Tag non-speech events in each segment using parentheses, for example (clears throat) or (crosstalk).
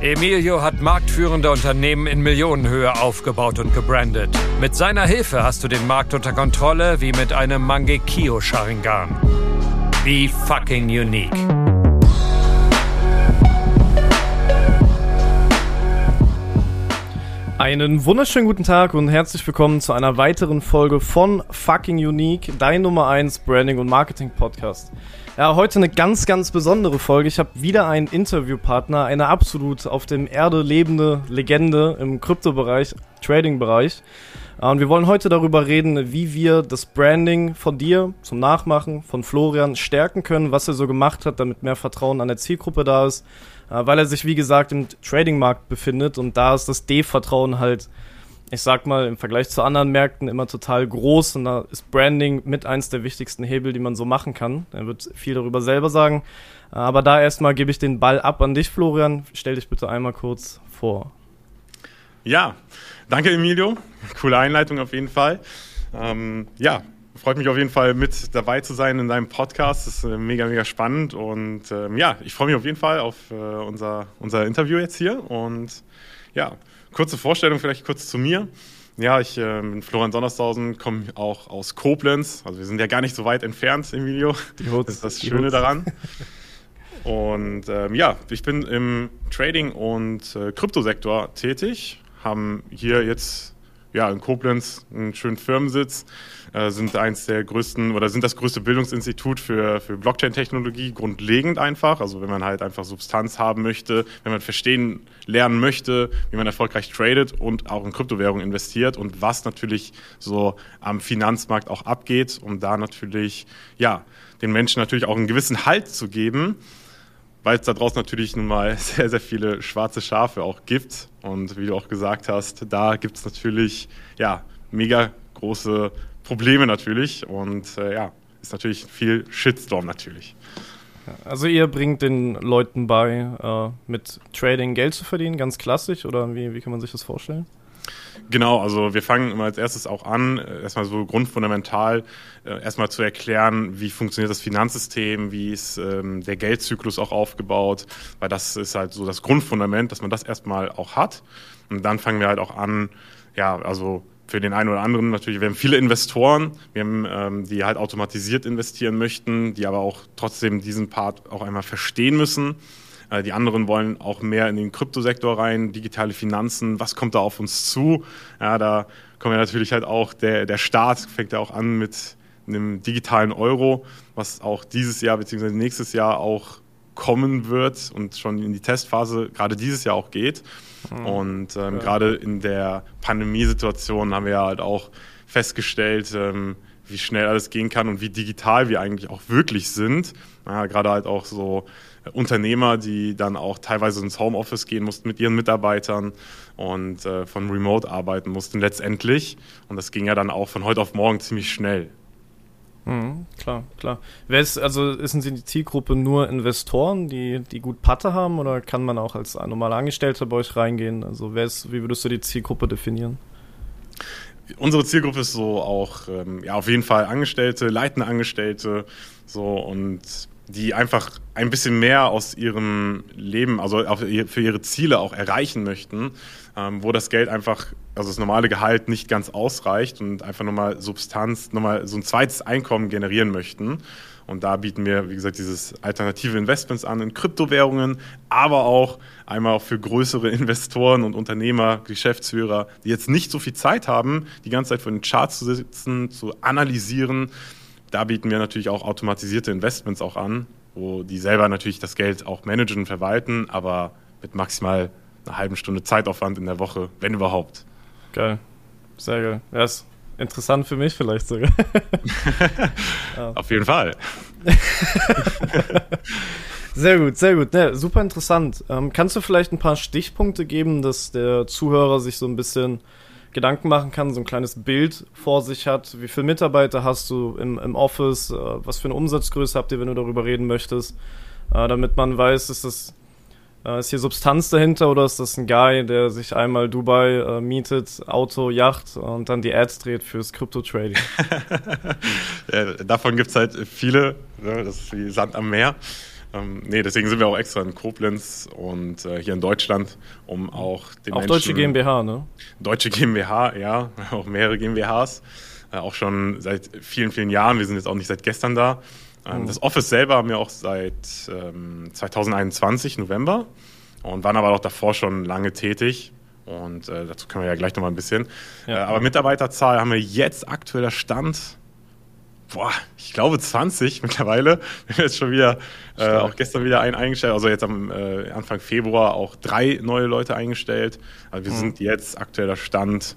Emilio hat marktführende Unternehmen in Millionenhöhe aufgebaut und gebrandet. Mit seiner Hilfe hast du den Markt unter Kontrolle wie mit einem Mangekyo Sharingan. Be fucking unique. Einen wunderschönen guten Tag und herzlich willkommen zu einer weiteren Folge von Fucking Unique, dein Nummer 1 Branding und Marketing Podcast. Ja, heute eine ganz, ganz besondere Folge. Ich habe wieder einen Interviewpartner, eine absolut auf dem Erde lebende Legende im Kryptobereich, Trading-Bereich. Und wir wollen heute darüber reden, wie wir das Branding von dir zum Nachmachen von Florian stärken können, was er so gemacht hat, damit mehr Vertrauen an der Zielgruppe da ist, weil er sich, wie gesagt, im Trading-Markt befindet und da ist das D-Vertrauen halt ich sag mal, im Vergleich zu anderen Märkten immer total groß und da ist Branding mit eins der wichtigsten Hebel, die man so machen kann. Er wird viel darüber selber sagen. Aber da erstmal gebe ich den Ball ab an dich, Florian. Stell dich bitte einmal kurz vor. Ja, danke Emilio. Coole Einleitung auf jeden Fall. Ähm, ja, freut mich auf jeden Fall mit dabei zu sein in deinem Podcast. Das ist äh, mega, mega spannend. Und ähm, ja, ich freue mich auf jeden Fall auf äh, unser, unser Interview jetzt hier. Und ja, kurze Vorstellung vielleicht kurz zu mir. Ja, ich äh, bin Florian Sondershausen, komme auch aus Koblenz. Also wir sind ja gar nicht so weit entfernt, Emilio. Die Hutz, das ist das Schöne Hutz. daran. Und ähm, ja, ich bin im Trading- und äh, Kryptosektor tätig. Haben hier jetzt ja, in Koblenz einen schönen Firmensitz sind eins der größten oder sind das größte Bildungsinstitut für, für Blockchain-Technologie, grundlegend einfach. Also wenn man halt einfach Substanz haben möchte, wenn man verstehen, lernen möchte, wie man erfolgreich tradet und auch in Kryptowährungen investiert und was natürlich so am Finanzmarkt auch abgeht, um da natürlich, ja, den Menschen natürlich auch einen gewissen Halt zu geben weil es da draußen natürlich nun mal (laughs) sehr, sehr viele schwarze Schafe auch gibt. Und wie du auch gesagt hast, da gibt es natürlich ja, mega große Probleme natürlich und äh, ja, ist natürlich viel Shitstorm natürlich. Also ihr bringt den Leuten bei, äh, mit Trading Geld zu verdienen, ganz klassisch, oder wie, wie kann man sich das vorstellen? Genau, also wir fangen immer als erstes auch an, äh, erstmal so grundfundamental, äh, erstmal zu erklären, wie funktioniert das Finanzsystem, wie ist ähm, der Geldzyklus auch aufgebaut, weil das ist halt so das Grundfundament, dass man das erstmal auch hat. Und dann fangen wir halt auch an, ja, also für den einen oder anderen natürlich, wir haben viele Investoren, wir haben, ähm, die halt automatisiert investieren möchten, die aber auch trotzdem diesen Part auch einmal verstehen müssen. Äh, die anderen wollen auch mehr in den Kryptosektor rein, digitale Finanzen, was kommt da auf uns zu? Ja, da kommen ja natürlich halt auch, der, der Staat fängt ja auch an mit einem digitalen Euro, was auch dieses Jahr bzw. nächstes Jahr auch kommen wird und schon in die Testphase gerade dieses Jahr auch geht. Mhm. Und ähm, ja. gerade in der Pandemiesituation haben wir ja halt auch festgestellt, ähm, wie schnell alles gehen kann und wie digital wir eigentlich auch wirklich sind. Ja, gerade halt auch so Unternehmer, die dann auch teilweise ins Homeoffice gehen mussten mit ihren Mitarbeitern und äh, von Remote arbeiten mussten letztendlich. Und das ging ja dann auch von heute auf morgen ziemlich schnell. Mhm, klar, klar. Wer ist, also ist denn die Zielgruppe nur Investoren, die, die gut Patte haben oder kann man auch als normaler Angestellter bei euch reingehen? Also wer ist, wie würdest du die Zielgruppe definieren? Unsere Zielgruppe ist so auch, ähm, ja, auf jeden Fall Angestellte, leitende Angestellte, so und die einfach ein bisschen mehr aus ihrem Leben, also für ihre Ziele auch erreichen möchten, ähm, wo das Geld einfach, also das normale Gehalt nicht ganz ausreicht und einfach nochmal Substanz, nochmal so ein zweites Einkommen generieren möchten. Und da bieten wir, wie gesagt, dieses alternative Investments an in Kryptowährungen, aber auch einmal auch für größere (laughs) Investoren und Unternehmer, Geschäftsführer, die jetzt nicht so viel Zeit haben, die ganze Zeit vor den Charts zu sitzen, zu analysieren, da bieten wir natürlich auch automatisierte Investments auch an, wo die selber natürlich das Geld auch managen und verwalten, aber mit maximal einer halben Stunde Zeitaufwand in der Woche, wenn überhaupt. Geil. Sehr geil. Ja, ist interessant für mich vielleicht sogar. (laughs) Auf jeden Fall. (laughs) sehr gut, sehr gut. Ja, super interessant. Ähm, kannst du vielleicht ein paar Stichpunkte geben, dass der Zuhörer sich so ein bisschen Gedanken machen kann, so ein kleines Bild vor sich hat. Wie viele Mitarbeiter hast du im, im Office? Äh, was für eine Umsatzgröße habt ihr, wenn du darüber reden möchtest? Äh, damit man weiß, ist das äh, ist hier Substanz dahinter oder ist das ein Guy, der sich einmal Dubai äh, mietet, Auto, Yacht und dann die Ads dreht fürs Crypto-Trading? (laughs) ja, davon gibt es halt viele. Ne? Das ist wie Sand am Meer. Ähm, nee, deswegen sind wir auch extra in Koblenz und äh, hier in Deutschland, um auch den Auch Menschen, deutsche GmbH, ne? Deutsche GmbH, ja, (laughs) auch mehrere GmbHs. Äh, auch schon seit vielen, vielen Jahren. Wir sind jetzt auch nicht seit gestern da. Ähm, mhm. Das Office selber haben wir auch seit ähm, 2021, November. Und waren aber auch davor schon lange tätig. Und äh, dazu können wir ja gleich nochmal ein bisschen. Ja. Äh, aber Mitarbeiterzahl haben wir jetzt aktueller Stand boah, ich glaube 20 (laughs) mittlerweile. Wir haben jetzt schon wieder, äh, auch gestern wieder einen eingestellt, also jetzt am äh, Anfang Februar auch drei neue Leute eingestellt. Also wir mhm. sind jetzt aktueller Stand,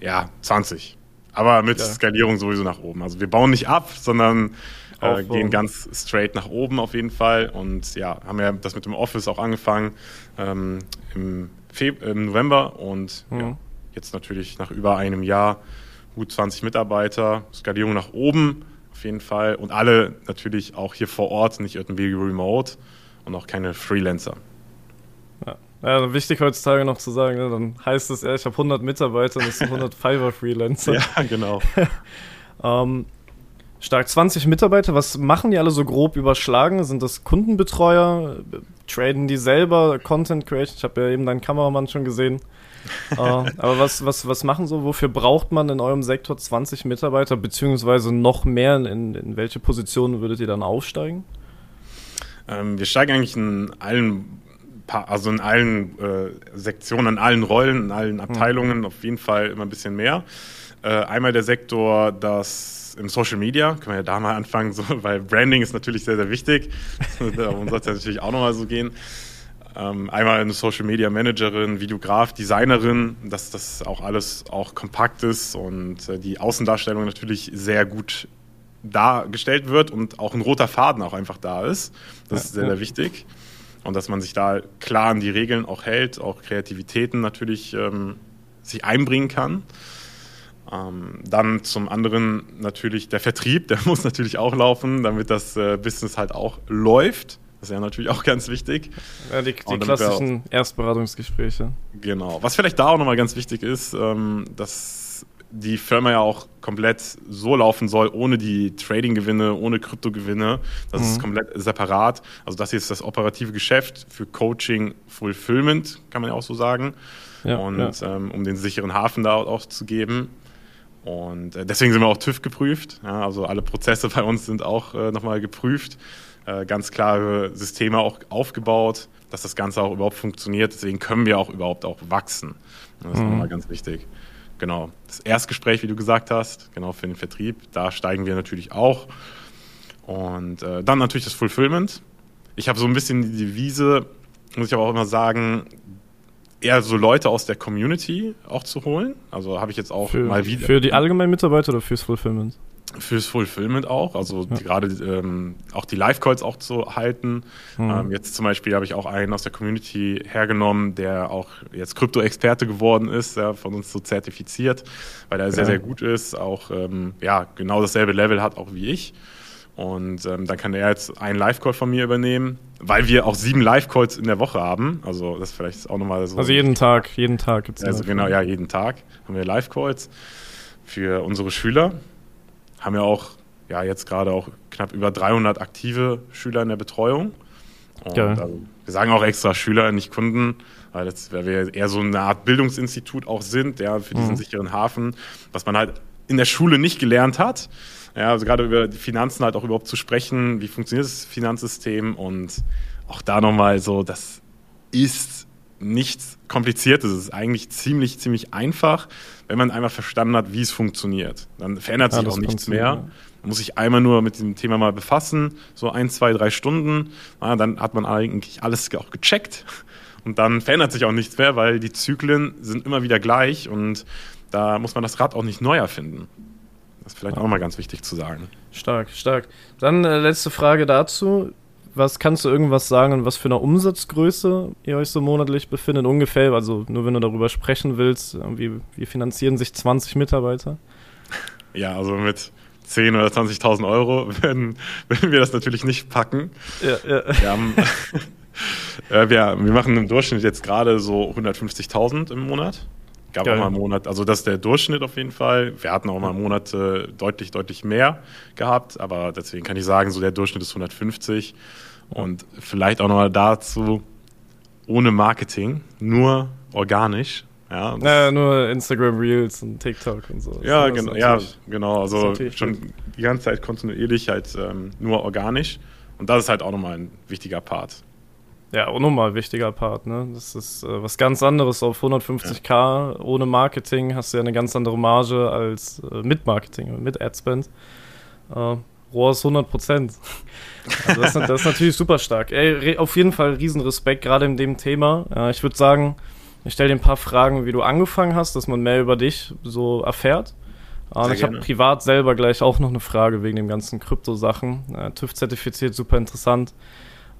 ja, 20. Aber mit ja. Skalierung sowieso nach oben. Also wir bauen nicht ab, sondern äh, gehen ganz straight nach oben auf jeden Fall. Und ja, haben ja das mit dem Office auch angefangen ähm, im, Feb im November und mhm. ja, jetzt natürlich nach über einem Jahr gut 20 Mitarbeiter, Skalierung nach oben auf jeden Fall und alle natürlich auch hier vor Ort, nicht irgendwie remote und auch keine Freelancer. Ja. Ja, wichtig heutzutage noch zu sagen, ne? dann heißt es, ja, ich habe 100 Mitarbeiter und es sind (laughs) 100 Fiverr-Freelancer. ja, genau. (laughs) ähm, stark 20 Mitarbeiter, was machen die alle so grob überschlagen? Sind das Kundenbetreuer? Traden die selber Content Creation? Ich habe ja eben deinen Kameramann schon gesehen uh, (laughs) aber was, was, was machen so? Wofür braucht man in eurem Sektor 20 Mitarbeiter, beziehungsweise noch mehr? In, in welche Positionen würdet ihr dann aufsteigen? Ähm, wir steigen eigentlich in allen, also in allen äh, Sektionen, in allen Rollen, in allen hm. Abteilungen hm. auf jeden Fall immer ein bisschen mehr. Äh, einmal der Sektor, das im Social Media, können wir ja da mal anfangen, so, weil Branding ist natürlich sehr, sehr wichtig. (laughs) Darum soll es ja natürlich auch nochmal so gehen. Ähm, einmal eine Social Media Managerin, Videograf, Designerin, dass das auch alles auch kompakt ist und äh, die Außendarstellung natürlich sehr gut dargestellt wird und auch ein roter Faden auch einfach da ist. Das ja, ist sehr, sehr wichtig. Und dass man sich da klar an die Regeln auch hält, auch Kreativitäten natürlich ähm, sich einbringen kann. Ähm, dann zum anderen natürlich der Vertrieb, der (laughs) muss natürlich auch laufen, damit das äh, Business halt auch läuft. Das ist ja natürlich auch ganz wichtig. Ja, die, die klassischen Erstberatungsgespräche. Genau. Was vielleicht da auch nochmal ganz wichtig ist, ähm, dass die Firma ja auch komplett so laufen soll, ohne die Trading-Gewinne, ohne Kryptogewinne. Das mhm. ist komplett separat. Also das hier ist das operative Geschäft für Coaching, Fulfillment, kann man ja auch so sagen. Ja, und ja. Ähm, um den sicheren Hafen da auch zu geben. Und äh, deswegen sind wir auch TÜV geprüft. Ja, also alle Prozesse bei uns sind auch äh, nochmal geprüft. Äh, ganz klare Systeme auch aufgebaut, dass das Ganze auch überhaupt funktioniert. Deswegen können wir auch überhaupt auch wachsen. Das ist mhm. nochmal ganz wichtig. Genau. Das Erstgespräch, wie du gesagt hast, genau für den Vertrieb, da steigen wir natürlich auch. Und äh, dann natürlich das Fulfillment. Ich habe so ein bisschen die Devise, muss ich aber auch immer sagen, eher so Leute aus der Community auch zu holen. Also habe ich jetzt auch für, mal wieder. Für die allgemeinen Mitarbeiter oder fürs Fulfillment? fürs Fulfillment auch, also ja. gerade ähm, auch die Live-Calls auch zu halten. Mhm. Ähm, jetzt zum Beispiel habe ich auch einen aus der Community hergenommen, der auch jetzt Krypto-Experte geworden ist, ja, von uns so zertifiziert, weil er ja. sehr, sehr gut ist, auch ähm, ja, genau dasselbe Level hat auch wie ich. Und ähm, dann kann er jetzt einen Live-Call von mir übernehmen, weil wir auch sieben Live-Calls in der Woche haben. Also das ist vielleicht auch nochmal so. Also jeden Tag, jeden Tag gibt es Also genau, ja, jeden Tag haben wir Live-Calls für unsere Schüler haben ja auch ja, jetzt gerade auch knapp über 300 aktive Schüler in der Betreuung. Und, also, wir sagen auch extra Schüler, nicht Kunden, weil, das, weil wir eher so eine Art Bildungsinstitut auch sind, ja, für diesen mhm. sicheren Hafen, was man halt in der Schule nicht gelernt hat. Ja, also gerade über die Finanzen halt auch überhaupt zu sprechen, wie funktioniert das Finanzsystem und auch da nochmal so, das ist nichts Kompliziertes. Es ist eigentlich ziemlich, ziemlich einfach, wenn man einmal verstanden hat, wie es funktioniert. Dann verändert sich ja, auch nichts mehr. Man muss sich einmal nur mit dem Thema mal befassen, so ein, zwei, drei Stunden. Ja, dann hat man eigentlich alles auch gecheckt. Und dann verändert sich auch nichts mehr, weil die Zyklen sind immer wieder gleich und da muss man das Rad auch nicht neu erfinden. Das ist vielleicht auch mal ganz wichtig zu sagen. Stark, stark. Dann äh, letzte Frage dazu was kannst du irgendwas sagen, in was für einer Umsatzgröße ihr euch so monatlich befindet? Ungefähr, also nur wenn du darüber sprechen willst, wie, wie finanzieren sich 20 Mitarbeiter? Ja, also mit 10.000 oder 20.000 Euro werden, (laughs) werden wir das natürlich nicht packen. Ja, ja. Wir, haben, (laughs) äh, wir, wir machen im Durchschnitt jetzt gerade so 150.000 im Monat. Gab Geil. auch mal einen Monat, also das ist der Durchschnitt auf jeden Fall. Wir hatten auch mal Monate deutlich, deutlich mehr gehabt, aber deswegen kann ich sagen, so der Durchschnitt ist 150. Und vielleicht auch nochmal dazu, ohne Marketing, nur organisch. Ja, naja, nur Instagram Reels und TikTok und so. Ja, genau, ja genau. Also schon gut. die ganze Zeit kontinuierlich halt ähm, nur organisch. Und das ist halt auch nochmal ein wichtiger Part. Ja, auch nochmal wichtiger Part, ne? Das ist äh, was ganz anderes. Auf 150k ja. ohne Marketing hast du ja eine ganz andere Marge als äh, mit Marketing, mit Adspend. Äh, Rohr ist 100 Prozent. (laughs) Also das, das, ist natürlich super stark. Ey, auf jeden Fall riesen Respekt, gerade in dem Thema. Ja, ich würde sagen, ich stelle dir ein paar Fragen, wie du angefangen hast, dass man mehr über dich so erfährt. Und ich habe privat selber gleich auch noch eine Frage wegen den ganzen Krypto-Sachen. Äh, TÜV zertifiziert, super interessant.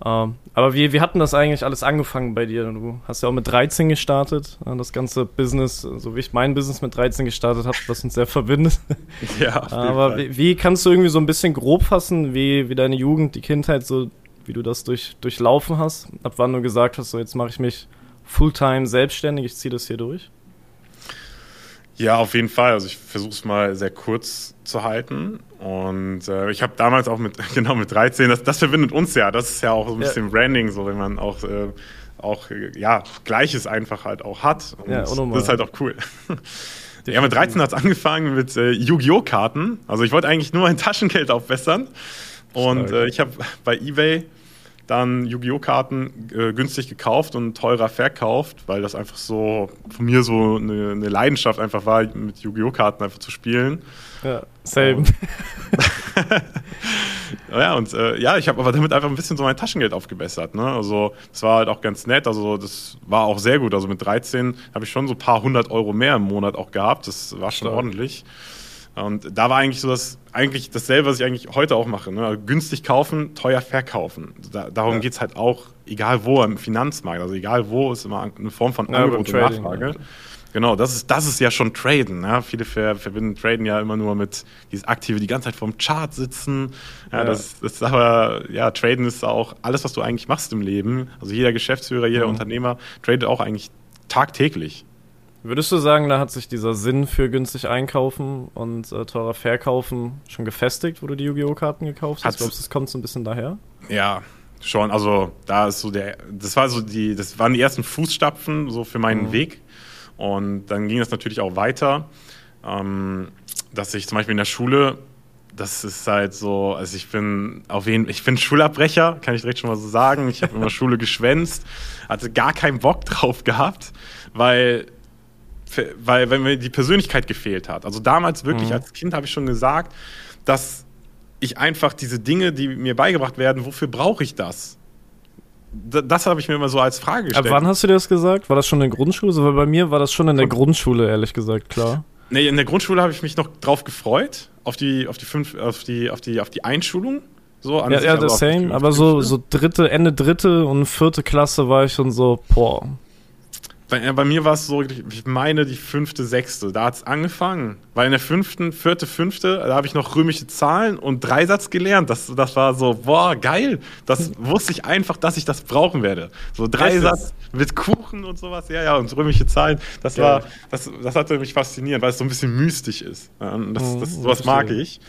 Ähm, aber wie, wie hatten das eigentlich alles angefangen bei dir? Du hast ja auch mit 13 gestartet, äh, das ganze Business, so wie ich mein Business mit 13 gestartet habe, was uns sehr verbindet. (laughs) Ja, aber wie, wie, kannst du irgendwie so ein bisschen grob fassen, wie, wie deine Jugend, die Kindheit, so wie du das durch, durchlaufen hast? Ab wann du gesagt hast, so jetzt mache ich mich Fulltime selbstständig, ich ziehe das hier durch? Ja, auf jeden Fall. Also ich versuche es mal sehr kurz zu halten. Und äh, ich habe damals auch mit, (laughs) genau mit 13, das, das verbindet uns ja. Das ist ja auch so ein bisschen ja. Branding, so wenn man auch, äh, auch ja, Gleiches einfach halt auch hat. Und ja, das ist halt auch cool. (laughs) ja, mit 13 hat es angefangen mit äh, Yu-Gi-Oh! Karten. Also ich wollte eigentlich nur mein Taschengeld aufbessern. Und äh, ich habe bei eBay dann Yu-Gi-Oh! Karten äh, günstig gekauft und teurer verkauft, weil das einfach so von mir so eine, eine Leidenschaft einfach war, mit Yu-Gi-Oh! Karten einfach zu spielen. Ja, same. (laughs) ja, und äh, ja, ich habe aber damit einfach ein bisschen so mein Taschengeld aufgebessert. Ne? Also, das war halt auch ganz nett. Also, das war auch sehr gut. Also, mit 13 habe ich schon so ein paar hundert Euro mehr im Monat auch gehabt. Das war schon Stark. ordentlich. Und da war eigentlich so das, eigentlich dasselbe, was ich eigentlich heute auch mache. Ne? Günstig kaufen, teuer verkaufen. Da, darum ja. geht es halt auch, egal wo, im Finanzmarkt. Also egal wo, ist immer eine Form von Angebot ja, und Nachfrage. Ja. Genau, das ist, das ist ja schon Traden. Ja? Viele ver verbinden Traden ja immer nur mit dieses Aktive, die ganze Zeit vorm Chart sitzen. Ja, ja. Das, das ist aber, ja, Traden ist auch alles, was du eigentlich machst im Leben. Also jeder Geschäftsführer, jeder mhm. Unternehmer tradet auch eigentlich tagtäglich. Würdest du sagen, da hat sich dieser Sinn für günstig einkaufen und äh, teurer verkaufen schon gefestigt, wo du die Yu-Gi-Oh! Karten gekauft hast? Glaubst du, das kommt so ein bisschen daher? Ja, schon. Also da ist so der, das war so die, das waren die ersten Fußstapfen so für meinen mhm. Weg. Und dann ging das natürlich auch weiter, ähm, dass ich zum Beispiel in der Schule das ist halt so, also ich bin auf jeden ich bin Schulabbrecher, kann ich direkt schon mal so sagen. Ich habe immer (laughs) Schule geschwänzt, hatte gar keinen Bock drauf gehabt, weil weil wenn mir die Persönlichkeit gefehlt hat. Also damals wirklich mhm. als Kind habe ich schon gesagt, dass ich einfach diese Dinge, die mir beigebracht werden, wofür brauche ich das? das habe ich mir immer so als Frage gestellt. Ab wann hast du dir das gesagt? War das schon in der Grundschule? Weil bei mir war das schon in der Grundschule, ehrlich gesagt, klar. Nee, in der Grundschule habe ich mich noch drauf gefreut, auf die, auf die, fünf, auf die, auf die, auf die Einschulung. So, an ja, ja, das same, aber so, so dritte, Ende dritte und vierte Klasse war ich schon so, boah, bei, bei mir war es so, ich meine die fünfte, sechste. Da hat es angefangen. Weil in der fünften, vierte, fünfte, da habe ich noch römische Zahlen und Dreisatz gelernt. Das, das war so, boah, geil. Das (laughs) wusste ich einfach, dass ich das brauchen werde. So Dreisatz mit Kuchen und sowas. Ja, ja, und römische Zahlen. Das geil. war, das, das hatte mich fasziniert, weil es so ein bisschen mystisch ist. das, das, mhm, sowas mag ich.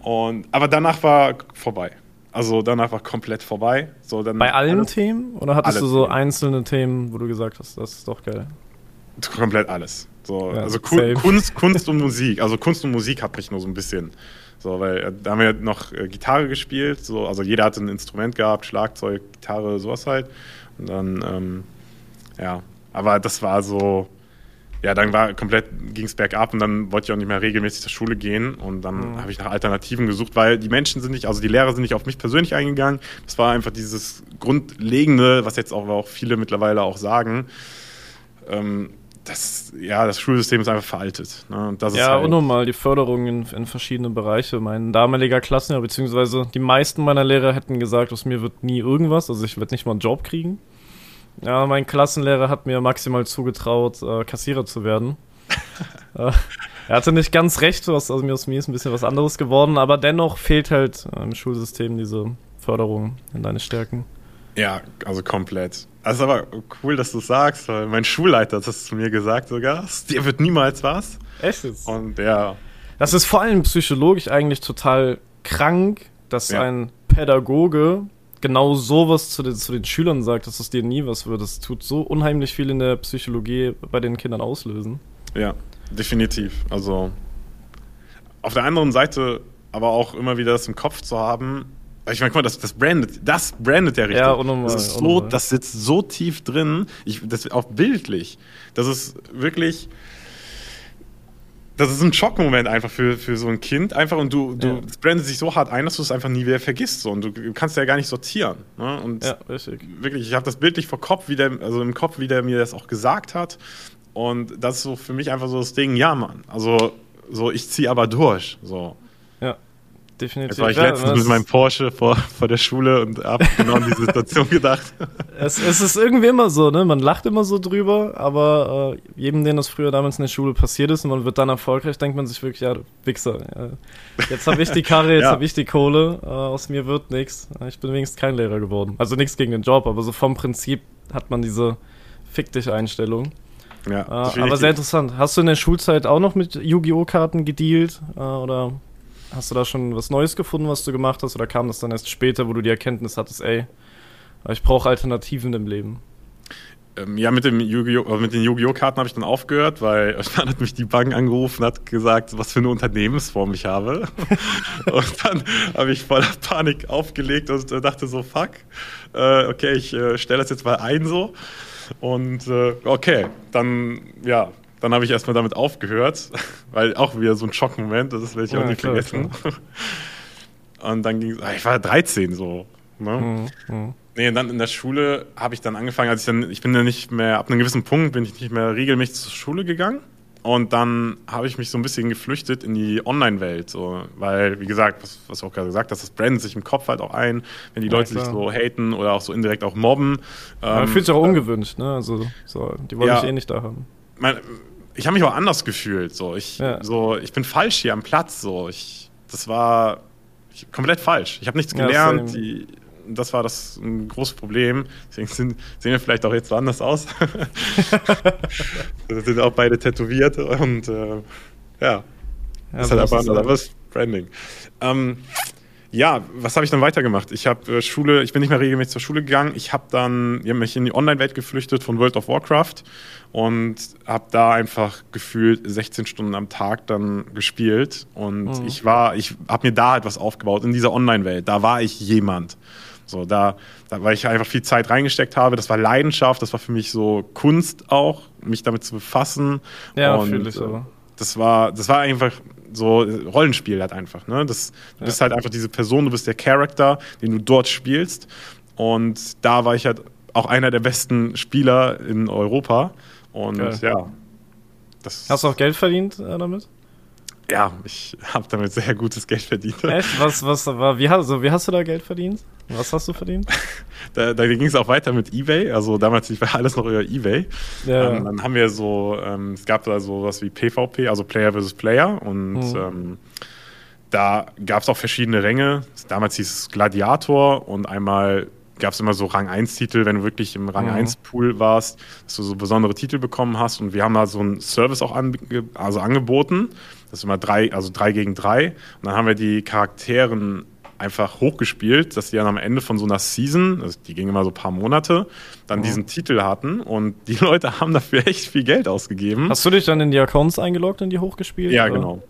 Und, aber danach war vorbei. Also dann einfach komplett vorbei. So, dann Bei allen alles, Themen? Oder hattest du so Themen. einzelne Themen, wo du gesagt hast, das ist doch geil? Komplett alles. So, ja, also Kunst, Kunst und (laughs) Musik. Also Kunst und Musik hat mich nur so ein bisschen. So, weil äh, da haben wir noch äh, Gitarre gespielt. So, also jeder hatte ein Instrument gehabt, Schlagzeug, Gitarre, sowas halt. Und dann, ähm, ja. Aber das war so ja, dann war komplett ging es bergab und dann wollte ich auch nicht mehr regelmäßig zur Schule gehen und dann mhm. habe ich nach Alternativen gesucht, weil die Menschen sind nicht, also die Lehrer sind nicht auf mich persönlich eingegangen. Das war einfach dieses Grundlegende, was jetzt auch, auch viele mittlerweile auch sagen. Ähm, das, ja, das Schulsystem ist einfach veraltet. Ne? Und ja, halt, unnormal, die Förderung in, in verschiedene Bereiche. Mein damaliger Klassenlehrer, beziehungsweise die meisten meiner Lehrer hätten gesagt, aus mir wird nie irgendwas, also ich werde nicht mal einen Job kriegen. Ja, mein Klassenlehrer hat mir maximal zugetraut, äh, Kassierer zu werden. (laughs) äh, er hatte nicht ganz recht, was also mir aus mir ist ein bisschen was anderes geworden, aber dennoch fehlt halt im Schulsystem diese Förderung in deine Stärken. Ja, also komplett. Also aber cool, dass du sagst, weil mein Schulleiter hat das zu mir gesagt sogar. Dir wird niemals was. Echt jetzt? Und ja. Das ist vor allem psychologisch eigentlich total krank, dass ja. ein Pädagoge genau sowas zu den, zu den Schülern sagt, dass es dir nie was wird. Das tut so unheimlich viel in der Psychologie bei den Kindern auslösen. Ja, definitiv. Also auf der anderen Seite aber auch immer wieder das im Kopf zu haben, ich meine, guck mal, das, das brandet, das brandet der richtig. Ja, unnormal, das, so, das sitzt so tief drin, ich, das auch bildlich. Das ist wirklich, das ist ein Schockmoment einfach für, für so ein Kind. Einfach und du, du, ja. brandet sich so hart ein, dass du es einfach nie wieder vergisst. So. Und du, kannst ja gar nicht sortieren. Ne? Und ja, richtig. wirklich, ich habe das bildlich vor Kopf, wie der, also im Kopf, wie der mir das auch gesagt hat. Und das ist so für mich einfach so das Ding, ja, Mann. Also, so, ich ziehe aber durch. So definitiv. Jetzt war ich ja, letztens mit meinem Porsche vor, vor der Schule und habe genau an die Situation (laughs) gedacht. Es, es, ist irgendwie immer so, ne? Man lacht immer so drüber, aber äh, jedem, den das früher damals in der Schule passiert ist und man wird dann erfolgreich, denkt man sich wirklich, ja, Wichser. Ja. Jetzt habe ich die Karre, jetzt ja. habe ich die Kohle, äh, aus mir wird nichts. Ich bin wenigstens kein Lehrer geworden. Also nichts gegen den Job, aber so vom Prinzip hat man diese Fick dich Einstellung. Ja, äh, aber sehr interessant. Hast du in der Schulzeit auch noch mit Yu-Gi-Oh! Karten gedealt? Äh, oder Hast du da schon was Neues gefunden, was du gemacht hast, oder kam das dann erst später, wo du die Erkenntnis hattest, ey, ich brauche Alternativen im Leben? Ähm, ja, mit, dem Yu-Gi-Oh! mit den Yu-Gi-Oh! Karten habe ich dann aufgehört, weil (laughs) dann hat mich die Bank angerufen und hat gesagt, was für eine Unternehmensform ich habe. (laughs) und dann habe ich voller Panik aufgelegt und dachte so, fuck, äh, okay, ich äh, stelle das jetzt mal ein so. Und äh, okay, dann ja, dann habe ich erstmal damit aufgehört, (laughs) weil auch wieder so ein Schockmoment, das werde ich ja, auch nicht klar, vergessen. Klar. (laughs) Und dann ging es, ah, ich war 13 so. Ne? Mhm, mhm. Nee, und dann in der Schule habe ich dann angefangen, als ich dann, ich bin ja nicht mehr, ab einem gewissen Punkt bin ich nicht mehr regelmäßig zur Schule gegangen. Und dann habe ich mich so ein bisschen geflüchtet in die Online-Welt. So, weil, wie gesagt, was, was du auch gerade gesagt hast, das brennt sich im Kopf halt auch ein, wenn die ja, Leute klar. sich so haten oder auch so indirekt auch mobben. Man ähm, fühlt sich auch ungewünscht, ne? Also, so, die wollen ja, mich eh nicht da haben. Mein, ich habe mich auch anders gefühlt. So. Ich, ja. so, ich bin falsch hier am Platz. So. Ich, das war ich, komplett falsch. Ich habe nichts gelernt. Ja, die, das war das ein großes Problem. Deswegen sind, sehen wir vielleicht auch jetzt so anders aus. (laughs) wir sind auch beide tätowiert und äh, ja. Das ist halt einfach ein anderes Branding. Ähm, ja, was habe ich dann weitergemacht? Ich habe äh, Schule, ich bin nicht mehr regelmäßig zur Schule gegangen. Ich habe dann ich hab mich in die Online-Welt geflüchtet von World of Warcraft und habe da einfach gefühlt 16 Stunden am Tag dann gespielt. Und mhm. ich war, ich habe mir da etwas aufgebaut in dieser Online-Welt. Da war ich jemand. So, da, da, weil ich einfach viel Zeit reingesteckt habe. Das war Leidenschaft, das war für mich so Kunst auch, mich damit zu befassen. Ja, und, ich aber. Äh, das war, das war einfach so Rollenspiel halt einfach. Ne? Das, du ja. bist halt einfach diese Person, du bist der Charakter, den du dort spielst. Und da war ich halt auch einer der besten Spieler in Europa. Und Geil. ja. Hast du auch Geld verdient äh, damit? Ja, ich (laughs) habe damit sehr gutes Geld verdient. Echt? Was, was, war, wie, hast, wie hast du da Geld verdient? Was hast du verdient? (laughs) da, da ging es auch weiter mit Ebay. Also damals war (laughs) alles noch über Ebay. Ja. Ähm, dann haben wir so, ähm, es gab da so was wie PvP, also Player versus Player. Und mhm. ähm, da gab es auch verschiedene Ränge. Damals hieß es Gladiator und einmal gab es immer so Rang 1-Titel, wenn du wirklich im Rang mhm. 1-Pool warst, dass du so besondere Titel bekommen hast. Und wir haben da so einen Service auch ange also angeboten. Das ist immer drei, also drei gegen drei. Und dann haben wir die Charakteren einfach hochgespielt, dass die dann am Ende von so einer Season, also die ging immer so ein paar Monate, dann mhm. diesen Titel hatten und die (laughs) Leute haben dafür echt viel Geld ausgegeben. Hast du dich dann in die Accounts eingeloggt und die hochgespielt? Ja, oder? genau.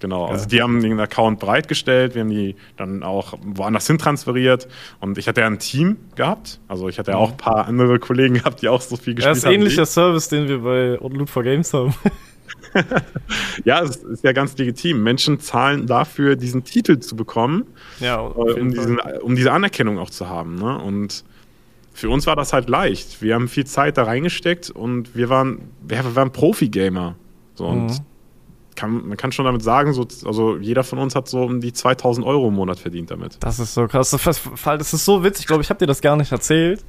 Genau, also die haben den Account bereitgestellt, wir haben die dann auch woanders hin transferiert und ich hatte ja ein Team gehabt, also ich hatte ja auch ein paar andere Kollegen gehabt, die auch so viel gespielt haben. Das ist haben ähnlicher Service, den wir bei Loot for Games haben. (laughs) (laughs) ja, es ist ja ganz legitim. Menschen zahlen dafür, diesen Titel zu bekommen, ja, äh, um, diesen, um, diese Anerkennung auch zu haben. Ne? Und für uns war das halt leicht. Wir haben viel Zeit da reingesteckt und wir waren, wir waren Profi-Gamer. So, und mhm. kann, man kann schon damit sagen, so, also jeder von uns hat so um die 2000 Euro im Monat verdient damit. Das ist so krass. Das ist so witzig. Ich glaube, ich habe dir das gar nicht erzählt.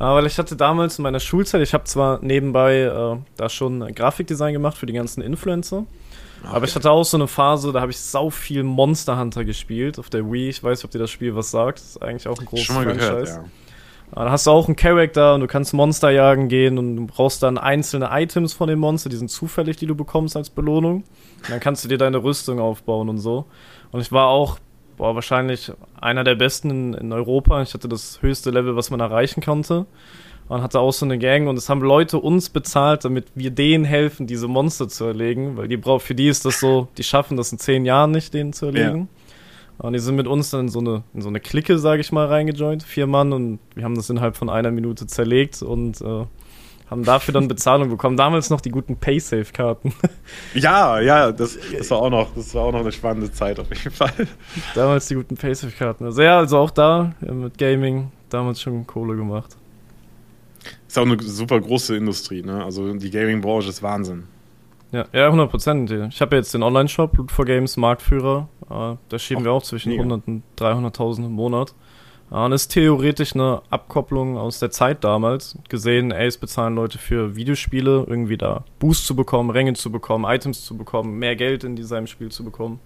Weil ich hatte damals in meiner Schulzeit, ich habe zwar nebenbei äh, da schon Grafikdesign gemacht für die ganzen Influencer. Okay. Aber ich hatte auch so eine Phase, da habe ich sau viel Monster Hunter gespielt auf der Wii. Ich weiß nicht, ob dir das Spiel was sagt. Das ist eigentlich auch ein großes Schon mal Franchise. Gehört, ja. Da hast du auch einen Charakter und du kannst Monster jagen gehen und du brauchst dann einzelne Items von den Monster, die sind zufällig, die du bekommst als Belohnung. Und dann kannst du dir deine Rüstung aufbauen und so. Und ich war auch, boah, wahrscheinlich einer der besten in, in Europa. Ich hatte das höchste Level, was man erreichen konnte. Und hatte auch so eine Gang und es haben Leute uns bezahlt, damit wir denen helfen, diese Monster zu erlegen, weil die braucht, für die ist das so, die schaffen das in zehn Jahren nicht, denen zu erlegen. Ja. Und die sind mit uns dann in so eine, in so eine Clique, sage ich mal, reingejoint, vier Mann, und wir haben das innerhalb von einer Minute zerlegt und äh, haben dafür dann Bezahlung bekommen. Damals noch die guten Paysafe-Karten. Ja, ja, das, das, war auch noch, das war auch noch eine spannende Zeit auf jeden Fall. Damals die guten Paysafe-Karten. Also ja, also auch da mit Gaming damals schon Kohle gemacht. Ist auch eine super große Industrie, ne? Also die Gaming-Branche ist Wahnsinn. Ja, ja 100 Prozent. Ich habe jetzt den Online-Shop, Loot for Games, Marktführer. Äh, da schieben Ach, wir auch zwischen mega. 100 und 300.000 im Monat. Äh, und ist theoretisch eine Abkopplung aus der Zeit damals. Gesehen, ey, es bezahlen Leute für Videospiele, irgendwie da Boost zu bekommen, Ränge zu bekommen, Items zu bekommen, mehr Geld in diesem Spiel zu bekommen.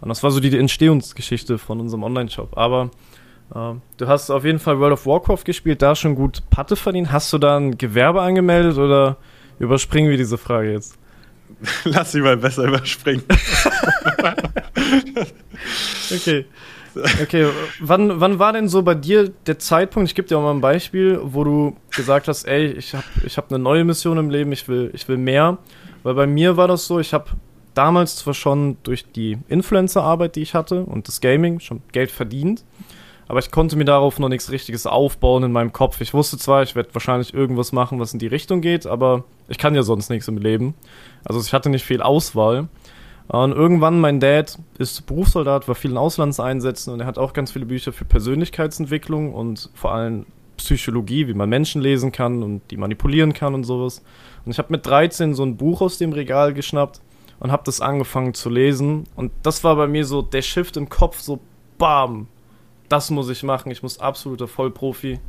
Und das war so die Entstehungsgeschichte von unserem Online-Shop. Aber äh, du hast auf jeden Fall World of Warcraft gespielt, da schon gut Patte verdient. Hast du da ein Gewerbe angemeldet oder überspringen wir diese Frage jetzt? (laughs) Lass sie mal besser überspringen. (laughs) okay. (laughs) Okay, wann, wann war denn so bei dir der Zeitpunkt, ich gebe dir auch mal ein Beispiel, wo du gesagt hast, ey, ich habe ich hab eine neue Mission im Leben, ich will, ich will mehr. Weil bei mir war das so, ich habe damals zwar schon durch die Influencer-Arbeit, die ich hatte und das Gaming schon Geld verdient, aber ich konnte mir darauf noch nichts Richtiges aufbauen in meinem Kopf. Ich wusste zwar, ich werde wahrscheinlich irgendwas machen, was in die Richtung geht, aber ich kann ja sonst nichts im Leben. Also ich hatte nicht viel Auswahl. Und irgendwann, mein Dad ist Berufssoldat, war vielen Auslandseinsätzen und er hat auch ganz viele Bücher für Persönlichkeitsentwicklung und vor allem Psychologie, wie man Menschen lesen kann und die manipulieren kann und sowas. Und ich habe mit 13 so ein Buch aus dem Regal geschnappt und habe das angefangen zu lesen. Und das war bei mir so der Shift im Kopf, so bam, das muss ich machen. Ich muss absoluter Vollprofi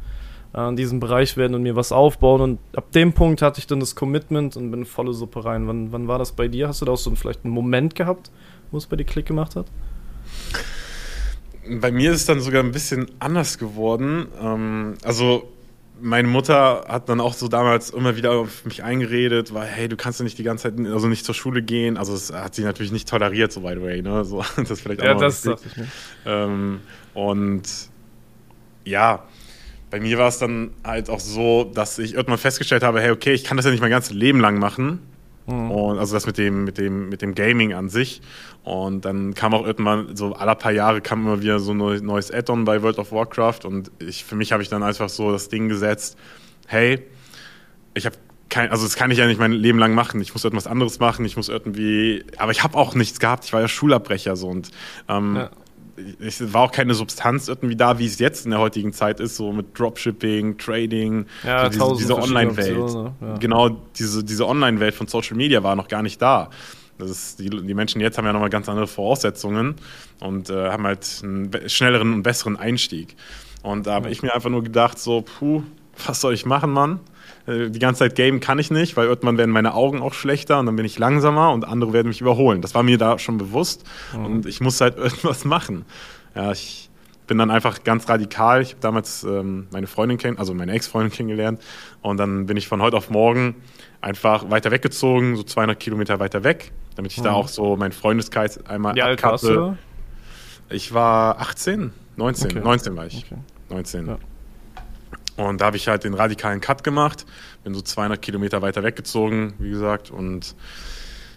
in diesem Bereich werden und mir was aufbauen. Und ab dem Punkt hatte ich dann das Commitment und bin volle Suppe rein. Wann, wann war das bei dir? Hast du da auch so vielleicht einen Moment gehabt, wo es bei dir Klick gemacht hat? Bei mir ist es dann sogar ein bisschen anders geworden. Ähm, also meine Mutter hat dann auch so damals immer wieder auf mich eingeredet, weil, hey, du kannst ja nicht die ganze Zeit, also nicht zur Schule gehen. Also das hat sie natürlich nicht toleriert, so by the way, ne? So, (laughs) das vielleicht auch ja, das dachte ich mir. Ähm, und ja, bei mir war es dann halt auch so, dass ich irgendwann festgestellt habe, hey, okay, ich kann das ja nicht mein ganzes Leben lang machen. Mhm. Und also das mit dem, mit dem, mit dem Gaming an sich. Und dann kam auch irgendwann, so alle paar Jahre kam immer wieder so ein neues Add-on bei World of Warcraft. Und ich, für mich habe ich dann einfach so das Ding gesetzt, hey, ich habe kein, also das kann ich ja nicht mein Leben lang machen. Ich muss irgendwas anderes machen. Ich muss irgendwie, aber ich habe auch nichts gehabt. Ich war ja Schulabbrecher so und ähm, ja es war auch keine Substanz irgendwie da, wie es jetzt in der heutigen Zeit ist, so mit Dropshipping, Trading, ja, so diese, diese Online-Welt. Ja. Genau, diese, diese Online-Welt von Social Media war noch gar nicht da. Das ist, die, die Menschen jetzt haben ja nochmal ganz andere Voraussetzungen und äh, haben halt einen schnelleren und besseren Einstieg. Und da habe ich mir einfach nur gedacht, so, puh, was soll ich machen, Mann? Äh, die ganze Zeit gamen kann ich nicht, weil irgendwann werden meine Augen auch schlechter und dann bin ich langsamer und andere werden mich überholen. Das war mir da schon bewusst mhm. und ich muss halt (laughs) irgendwas machen. Ja, ich bin dann einfach ganz radikal. Ich habe damals ähm, meine Freundin kennen, also meine Ex-Freundin kennengelernt und dann bin ich von heute auf morgen einfach weiter weggezogen, so 200 Kilometer weiter weg, damit ich mhm. da auch so meinen Freundeskreis einmal Wie alt warst du? Ich war 18, 19, okay. 19 war ich. Okay. 19. Ja. Und da habe ich halt den radikalen Cut gemacht, bin so 200 Kilometer weiter weggezogen, wie gesagt, und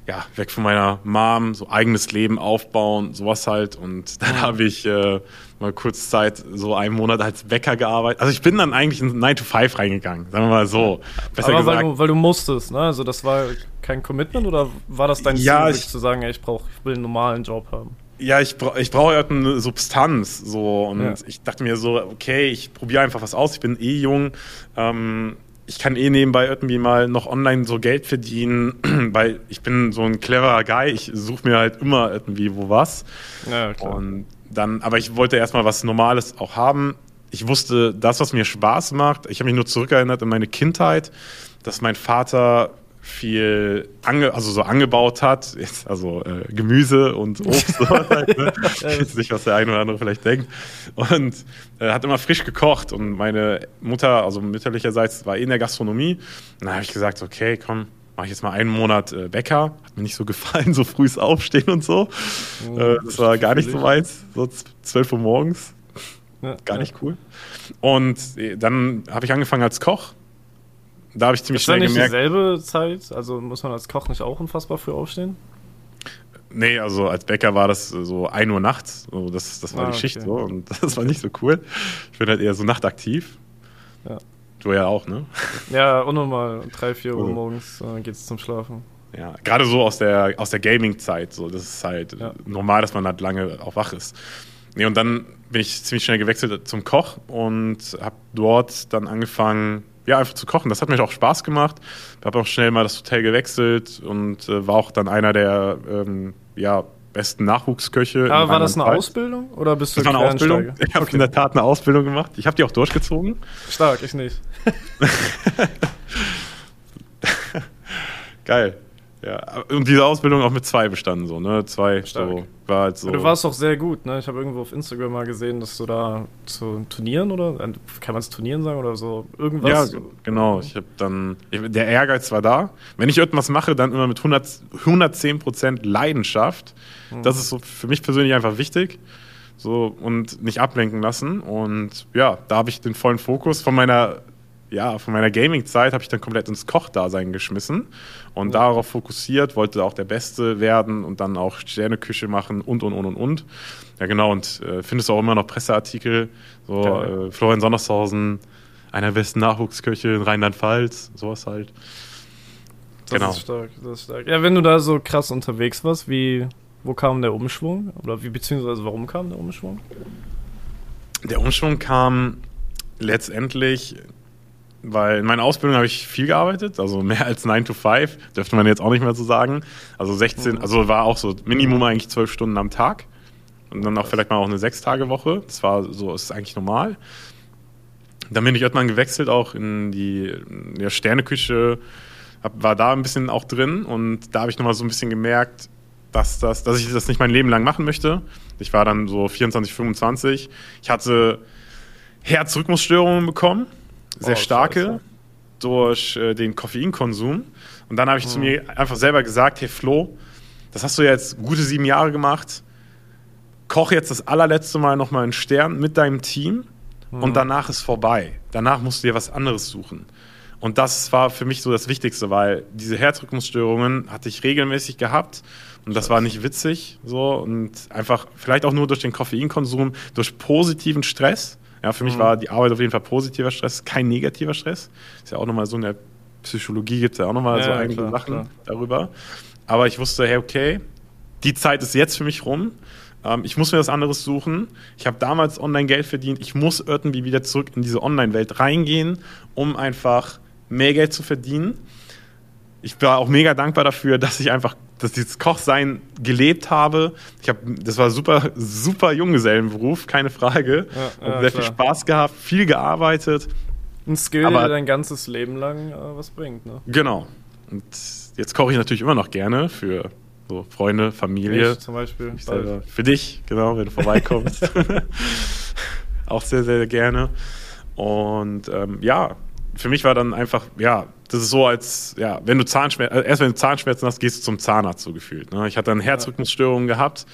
ja, weg von meiner Mom, so eigenes Leben aufbauen, sowas halt. Und (laughs) dann habe ich äh, mal kurz Zeit, so einen Monat als Bäcker gearbeitet. Also ich bin dann eigentlich in 9 to 5 reingegangen, sagen wir mal so. Besser Aber gesagt. Weil, du, weil du musstest, ne? Also das war kein Commitment oder war das dein ja, Ziel, ich, zu sagen, ey, ich brauche, ich will einen normalen Job haben? Ja, ich, bra ich brauche irgendeine Substanz. So. Und ja. ich dachte mir so, okay, ich probiere einfach was aus. Ich bin eh jung. Ähm, ich kann eh nebenbei irgendwie mal noch online so Geld verdienen, (clears throat) weil ich bin so ein cleverer Guy. Ich suche mir halt immer irgendwie wo was. Ja, klar. Und dann, aber ich wollte erstmal was Normales auch haben. Ich wusste, das, was mir Spaß macht, ich habe mich nur zurückerinnert in meine Kindheit, dass mein Vater viel ange, also so angebaut hat, also äh, Gemüse und Obst, halt, (laughs) ne? ich weiß nicht, was der eine oder andere vielleicht denkt. Und äh, hat immer frisch gekocht. Und meine Mutter, also mütterlicherseits, war eh in der Gastronomie. Und da habe ich gesagt, okay, komm, mache ich jetzt mal einen Monat äh, Bäcker. Hat mir nicht so gefallen, (laughs) so frühs aufstehen und so. Oh, äh, das war gar nicht so weit, so 12 Uhr morgens. Ja, gar nicht cool. Und äh, dann habe ich angefangen als Koch da habe ich ziemlich ist schnell nicht gemerkt. dieselbe Zeit? Also muss man als Koch nicht auch unfassbar früh aufstehen? Nee, also als Bäcker war das so 1 Uhr nachts. So, das, das war ah, die Schicht okay. so und (laughs) das war nicht so cool. Ich bin halt eher so nachtaktiv. Ja. Du ja auch, ne? Ja, unnormal. 3, 4 Uhr oh. morgens äh, geht es zum Schlafen. Ja, gerade so aus der, aus der Gaming-Zeit. So, das ist halt ja. normal, dass man halt lange auch wach ist. Nee, und dann bin ich ziemlich schnell gewechselt zum Koch und habe dort dann angefangen, ja, einfach zu kochen. Das hat mir auch Spaß gemacht. Ich habe auch schnell mal das Hotel gewechselt und äh, war auch dann einer der ähm, ja, besten Nachwuchsköche. Aber war das eine Zeit. Ausbildung oder bist du das war eine Ausbildung? Ich habe okay. in der Tat eine Ausbildung gemacht. Ich habe die auch durchgezogen. Stark, ich nicht. (laughs) (laughs) Geil. Ja, und diese Ausbildung auch mit zwei bestanden, so, ne? Zwei, Stark. so, war halt so. du warst auch sehr gut, ne? Ich habe irgendwo auf Instagram mal gesehen, dass du da zu Turnieren oder, äh, kann man es Turnieren sagen oder so, irgendwas? Ja, genau. Ich habe dann, der Ehrgeiz war da. Wenn ich irgendwas mache, dann immer mit 100, 110 Prozent Leidenschaft. Mhm. Das ist so für mich persönlich einfach wichtig. So, und nicht ablenken lassen. Und ja, da habe ich den vollen Fokus von meiner ja, von meiner Gaming-Zeit habe ich dann komplett ins Kochdasein geschmissen und ja. darauf fokussiert, wollte auch der Beste werden und dann auch Sterneküche machen und, und, und, und, und. Ja, genau, und äh, findest auch immer noch Presseartikel, so äh, Florian Sondershausen, einer der besten Nachwuchsköche in Rheinland-Pfalz, sowas halt. Das genau. ist stark, das ist stark. Ja, wenn du da so krass unterwegs warst, wie, wo kam der Umschwung? Oder wie, beziehungsweise warum kam der Umschwung? Der Umschwung kam letztendlich weil in meiner Ausbildung habe ich viel gearbeitet, also mehr als 9 to 5, dürfte man jetzt auch nicht mehr so sagen. Also 16, also war auch so Minimum eigentlich 12 Stunden am Tag und dann auch vielleicht mal auch eine 6-Tage-Woche. Das war so, ist eigentlich normal. Dann bin ich irgendwann gewechselt auch in die der Sterneküche, hab, war da ein bisschen auch drin und da habe ich nochmal so ein bisschen gemerkt, dass, das, dass ich das nicht mein Leben lang machen möchte. Ich war dann so 24, 25. Ich hatte Herzrhythmusstörungen bekommen sehr oh, starke Scheiße. durch äh, den Koffeinkonsum. Und dann habe ich mhm. zu mir einfach selber gesagt, hey Flo, das hast du jetzt gute sieben Jahre gemacht. Koch jetzt das allerletzte Mal nochmal einen Stern mit deinem Team mhm. und danach ist vorbei. Danach musst du dir was anderes suchen. Und das war für mich so das Wichtigste, weil diese Herzrhythmusstörungen hatte ich regelmäßig gehabt und das war nicht witzig so und einfach vielleicht auch nur durch den Koffeinkonsum, durch positiven Stress ja, für mich mhm. war die Arbeit auf jeden Fall positiver Stress, kein negativer Stress. Ist ja auch nochmal so in der Psychologie gibt es ja auch nochmal ja, so einige klar, Sachen klar. darüber. Aber ich wusste, hey, okay, die Zeit ist jetzt für mich rum. Ähm, ich muss mir was anderes suchen. Ich habe damals online Geld verdient. Ich muss irgendwie wieder zurück in diese Online-Welt reingehen, um einfach mehr Geld zu verdienen. Ich war auch mega dankbar dafür, dass ich einfach dass dieses Kochsein gelebt habe. Ich habe, das war super, super Junggesellenberuf, keine Frage. Ja, ja, sehr klar. viel Spaß gehabt, viel gearbeitet. Ein Skill, aber, der dein ganzes Leben lang äh, was bringt, ne? Genau. Und jetzt koche ich natürlich immer noch gerne für so Freunde, Familie. Ich zum Beispiel. Für dich, genau, wenn du vorbeikommst. (laughs) (laughs) Auch sehr, sehr gerne. Und ähm, ja, für mich war dann einfach, ja, das ist so, als, ja, wenn du Zahnschmerzen, also erst wenn du Zahnschmerzen hast, gehst du zum Zahnarzt so gefühlt. Ne? Ich hatte dann Herzrhythmusstörungen gehabt.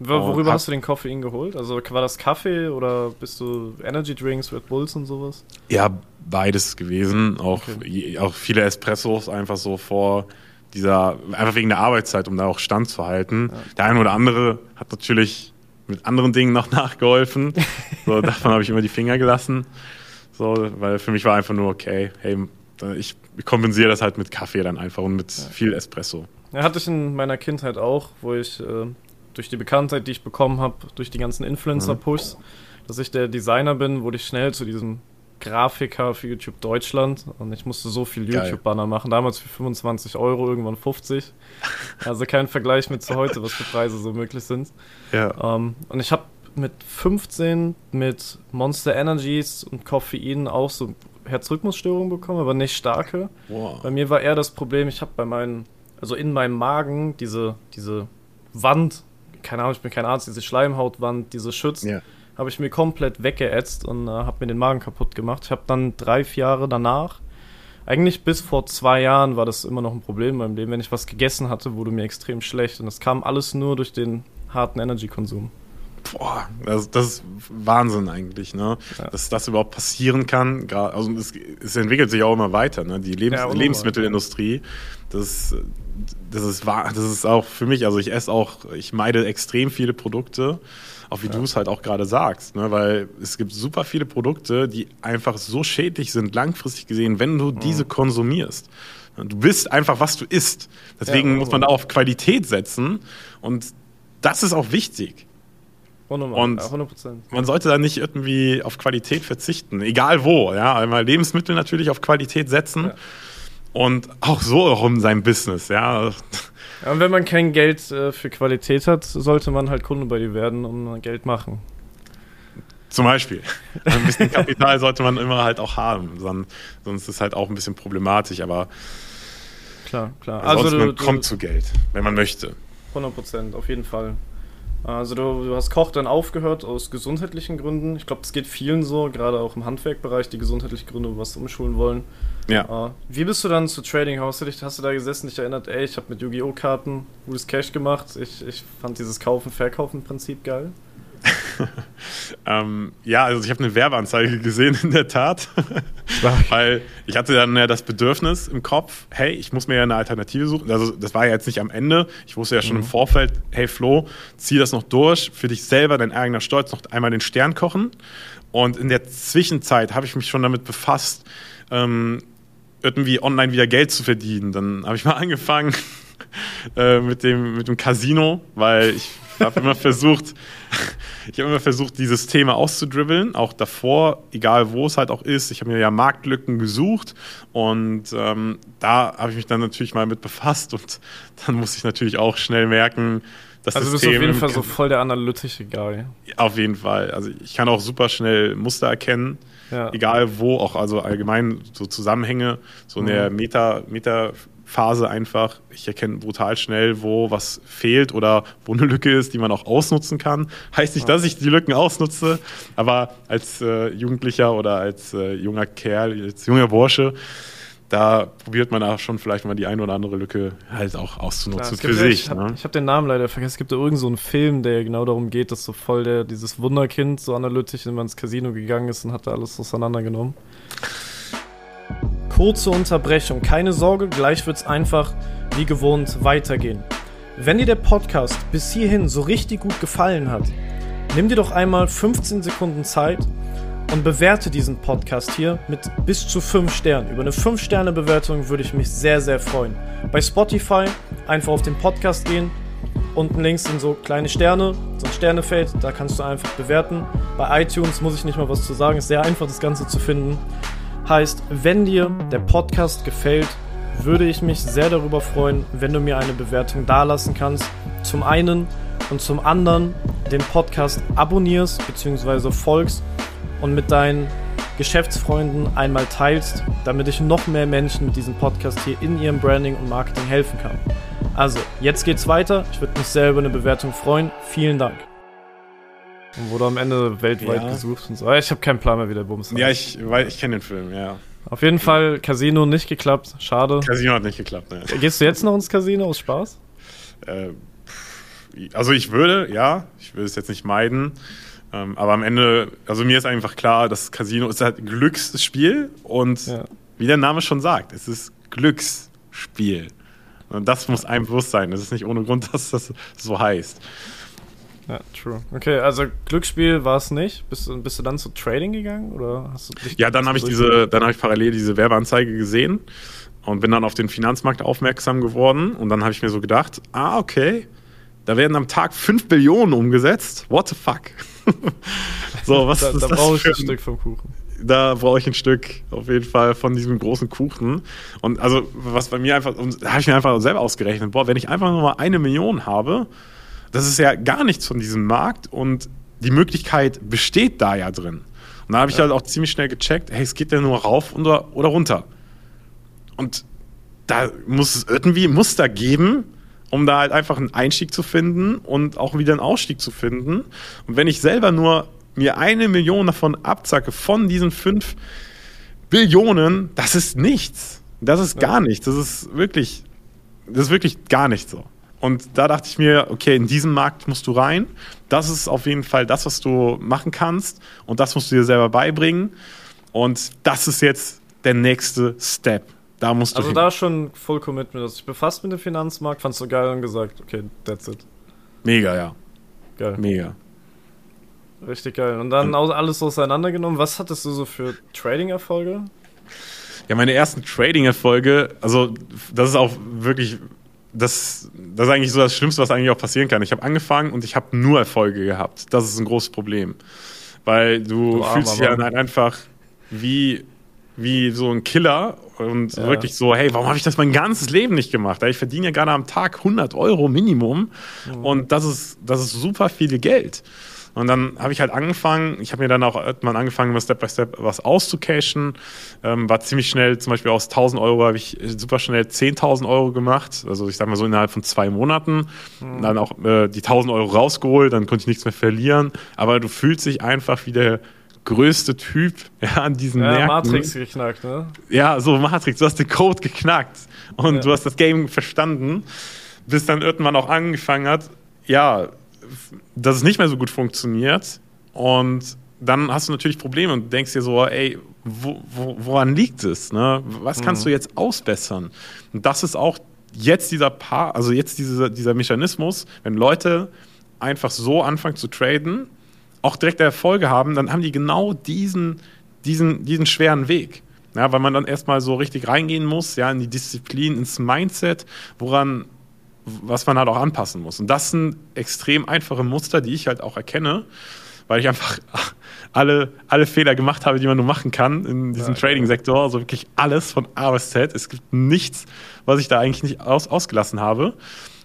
Worüber hast du den Koffein geholt? Also war das Kaffee oder bist du Energy Drinks, Red Bulls und sowas? Ja, beides gewesen. Auch, okay. auch viele Espressos einfach so vor dieser, einfach wegen der Arbeitszeit, um da auch Stand zu halten. Ja. Der eine oder andere hat natürlich mit anderen Dingen noch (laughs) nachgeholfen. so, davon habe ich immer die Finger gelassen. So, weil für mich war einfach nur, okay, hey, ich kompensiere das halt mit Kaffee dann einfach und mit ja. viel Espresso. Ja, hatte ich in meiner Kindheit auch, wo ich äh, durch die Bekanntheit, die ich bekommen habe, durch die ganzen Influencer-Pushs, dass ich der Designer bin, wurde ich schnell zu diesem Grafiker für YouTube Deutschland und ich musste so viel YouTube-Banner machen. Damals für 25 Euro, irgendwann 50. (laughs) Also kein Vergleich mit zu heute, was für Preise so möglich sind. Ja. Um, ähm, und ich habe mit 15 mit Monster Energies und Koffein auch so Herzrhythmusstörungen bekommen, aber nicht starke. Wow. Bei mir war eher das Problem, ich habe bei meinen, also in meinem Magen diese, diese Wand, keine Ahnung, ich bin kein Arzt, diese Schleimhautwand, diese Schütz, yeah. habe ich mir komplett weggeätzt und äh, habe mir den Magen kaputt gemacht. Ich habe dann drei, vier Jahre danach, eigentlich bis vor zwei Jahren war das immer noch ein Problem in meinem Leben. Wenn ich was gegessen hatte, wurde mir extrem schlecht und das kam alles nur durch den harten Energy-Konsum boah, das, das, ist Wahnsinn eigentlich, ne? Ja. Dass das überhaupt passieren kann. Also es, es, entwickelt sich auch immer weiter, ne? Die Lebens ja, Lebensmittelindustrie, das, das, ist, das ist auch für mich, also ich esse auch, ich meide extrem viele Produkte, auch wie ja. du es halt auch gerade sagst, ne? weil es gibt super viele Produkte, die einfach so schädlich sind, langfristig gesehen, wenn du mhm. diese konsumierst. Du bist einfach, was du isst. Deswegen muss man da auf Qualität setzen und das ist auch wichtig. Und 100%. man sollte da nicht irgendwie auf Qualität verzichten, egal wo. Ja, einmal Lebensmittel natürlich auf Qualität setzen ja. und auch so rum sein Business. Ja. ja und wenn man kein Geld äh, für Qualität hat, sollte man halt Kunde bei dir werden und Geld machen. Zum Beispiel. (laughs) Ein bisschen Kapital sollte man immer halt auch haben, sonst ist es halt auch ein bisschen problematisch, aber klar, klar. Also du, man kommt zu Geld, wenn man möchte. 100 Prozent, auf jeden Fall. Also du, du, hast Koch dann aufgehört aus gesundheitlichen Gründen. Ich glaube, das geht vielen so, gerade auch im Handwerkbereich, die gesundheitliche Gründe, was umschulen wollen. Ja. Uh, wie bist du dann zu Trading House? Hast, hast du da gesessen, dich erinnert, ey, ich habe mit Yu-Gi-Oh! Karten gutes Cash gemacht. Ich, ich fand dieses Kaufen-Verkaufen-Prinzip geil. (laughs) ähm, ja, also ich habe eine Werbeanzeige gesehen, in der Tat. (laughs) Weil ich hatte dann ja das Bedürfnis im Kopf, hey, ich muss mir ja eine Alternative suchen. Also das war ja jetzt nicht am Ende. Ich wusste ja schon mhm. im Vorfeld, hey Flo, zieh das noch durch, für dich selber, dein eigener Stolz, noch einmal den Stern kochen. Und in der Zwischenzeit habe ich mich schon damit befasst, ähm, irgendwie online wieder Geld zu verdienen. Dann habe ich mal (laughs) angefangen äh, mit, dem, mit dem Casino, weil ich habe immer versucht, ich habe immer versucht, dieses Thema auszudribbeln, auch davor, egal wo es halt auch ist. Ich habe mir ja Marktlücken gesucht und ähm, da habe ich mich dann natürlich mal mit befasst und dann musste ich natürlich auch schnell merken, dass also du bist auf jeden Fall so voll der analytische Guy. Auf jeden Fall. Also ich kann auch super schnell Muster erkennen. Ja. Egal wo, auch also allgemein so Zusammenhänge, so in mhm. der Meta, Meta Phase einfach. Ich erkenne brutal schnell, wo was fehlt oder wo eine Lücke ist, die man auch ausnutzen kann. Heißt nicht, dass ich die Lücken ausnutze, aber als äh, Jugendlicher oder als äh, junger Kerl, als junger Bursche, da probiert man auch schon vielleicht mal die eine oder andere Lücke halt auch auszunutzen Klar, für sich. ich habe ne? hab den Namen leider vergessen. Es gibt ja irgend so einen Film, der genau darum geht, dass so voll der, dieses Wunderkind so analytisch immer ins Casino gegangen ist und hat da alles auseinandergenommen. Kurze Unterbrechung, keine Sorge, gleich wird es einfach wie gewohnt weitergehen. Wenn dir der Podcast bis hierhin so richtig gut gefallen hat, nimm dir doch einmal 15 Sekunden Zeit und bewerte diesen Podcast hier mit bis zu 5 Sternen. Über eine 5-Sterne-Bewertung würde ich mich sehr, sehr freuen. Bei Spotify einfach auf den Podcast gehen. Unten links sind so kleine Sterne, so ein Sternefeld, da kannst du einfach bewerten. Bei iTunes muss ich nicht mal was zu sagen, ist sehr einfach das Ganze zu finden. Heißt, wenn dir der Podcast gefällt, würde ich mich sehr darüber freuen, wenn du mir eine Bewertung dalassen kannst. Zum einen und zum anderen den Podcast abonnierst bzw. folgst und mit deinen Geschäftsfreunden einmal teilst, damit ich noch mehr Menschen mit diesem Podcast hier in ihrem Branding und Marketing helfen kann. Also, jetzt geht's weiter. Ich würde mich sehr über eine Bewertung freuen. Vielen Dank. Und wurde am Ende weltweit ja. gesucht und so. Ich habe keinen Plan mehr, wie der Bums heißt. Ja, ich, ich kenne den Film, ja. Auf jeden Fall Casino nicht geklappt. Schade. Casino hat nicht geklappt, ne. Gehst du jetzt noch ins Casino aus Spaß? Äh, also ich würde, ja. Ich würde es jetzt nicht meiden. Ähm, aber am Ende, also mir ist einfach klar, das Casino ist halt ein Glücksspiel und ja. wie der Name schon sagt, es ist Glücksspiel. Und das muss einem bewusst sein. Es ist nicht ohne Grund, (laughs) dass das so heißt. Ja, true. Okay, also Glücksspiel war es nicht. Bist, bist du dann zu Trading gegangen oder hast du dich Ja, dann habe ich diese, dann habe ich parallel diese Werbeanzeige gesehen und bin dann auf den Finanzmarkt aufmerksam geworden und dann habe ich mir so gedacht, ah, okay, Da werden am Tag 5 Billionen umgesetzt. What the fuck? (laughs) so, was da, ist da das brauche ich ein Stück vom Kuchen. Da brauche ich ein Stück auf jeden Fall von diesem großen Kuchen. Und also, was bei mir einfach, da habe ich mir einfach selber ausgerechnet, boah, wenn ich einfach nur mal eine Million habe, das ist ja gar nichts von diesem Markt und die Möglichkeit besteht da ja drin. Und da habe ich ja. halt auch ziemlich schnell gecheckt, hey, es geht ja nur rauf oder, oder runter. Und da muss es irgendwie Muster geben, um da halt einfach einen Einstieg zu finden und auch wieder einen Ausstieg zu finden. Und wenn ich selber nur mir eine Million davon abzacke, von diesen fünf Billionen, das ist nichts. Das ist gar nichts. Das ist wirklich, das ist wirklich gar nicht so. Und da dachte ich mir, okay, in diesen Markt musst du rein. Das ist auf jeden Fall das, was du machen kannst. Und das musst du dir selber beibringen. Und das ist jetzt der nächste Step. Da musst du also hin. da schon Full Commitment. Also ich befasst mit dem Finanzmarkt, fandst du geil und gesagt, okay, that's it. Mega, ja. Geil. Mega. Richtig geil. Und dann alles auseinandergenommen. Was hattest du so für Trading-Erfolge? Ja, meine ersten Trading-Erfolge, also das ist auch wirklich, das, das ist eigentlich so das Schlimmste, was eigentlich auch passieren kann. Ich habe angefangen und ich habe nur Erfolge gehabt. Das ist ein großes Problem. Weil du, du fühlst dich ja dann einfach wie wie so ein Killer und ja. wirklich so, hey, warum habe ich das mein ganzes Leben nicht gemacht? Ich verdiene ja gerade am Tag 100 Euro Minimum mhm. und das ist, das ist super viel Geld. Und dann habe ich halt angefangen, ich habe mir dann auch irgendwann angefangen, Step by Step was auszucashen. Ähm, war ziemlich schnell, zum Beispiel aus 1000 Euro habe ich super schnell 10.000 Euro gemacht. Also ich sage mal so innerhalb von zwei Monaten. Mhm. Dann auch äh, die 1000 Euro rausgeholt, dann konnte ich nichts mehr verlieren. Aber du fühlst dich einfach wie der größte Typ (laughs) ja, an diesen ja, Märkten. Matrix geknackt, ne? Ja, so Matrix. Du hast den Code geknackt und ja. du hast das Game verstanden, bis dann irgendwann auch angefangen hat, ja, dass es nicht mehr so gut funktioniert und dann hast du natürlich Probleme und denkst dir so, ey, wo, wo, woran liegt es? Ne? Was kannst mhm. du jetzt ausbessern? Und das ist auch jetzt dieser Paar, also jetzt dieser, dieser Mechanismus, wenn Leute einfach so anfangen zu traden, auch direkt Erfolge haben, dann haben die genau diesen, diesen, diesen schweren Weg. Ja, weil man dann erstmal so richtig reingehen muss, ja, in die Disziplin, ins Mindset, woran, was man halt auch anpassen muss. Und das sind extrem einfache Muster, die ich halt auch erkenne, weil ich einfach (laughs) alle, alle Fehler gemacht habe, die man nur machen kann in diesem ja, Trading-Sektor. Also wirklich alles von A bis Z. Es gibt nichts, was ich da eigentlich nicht aus, ausgelassen habe.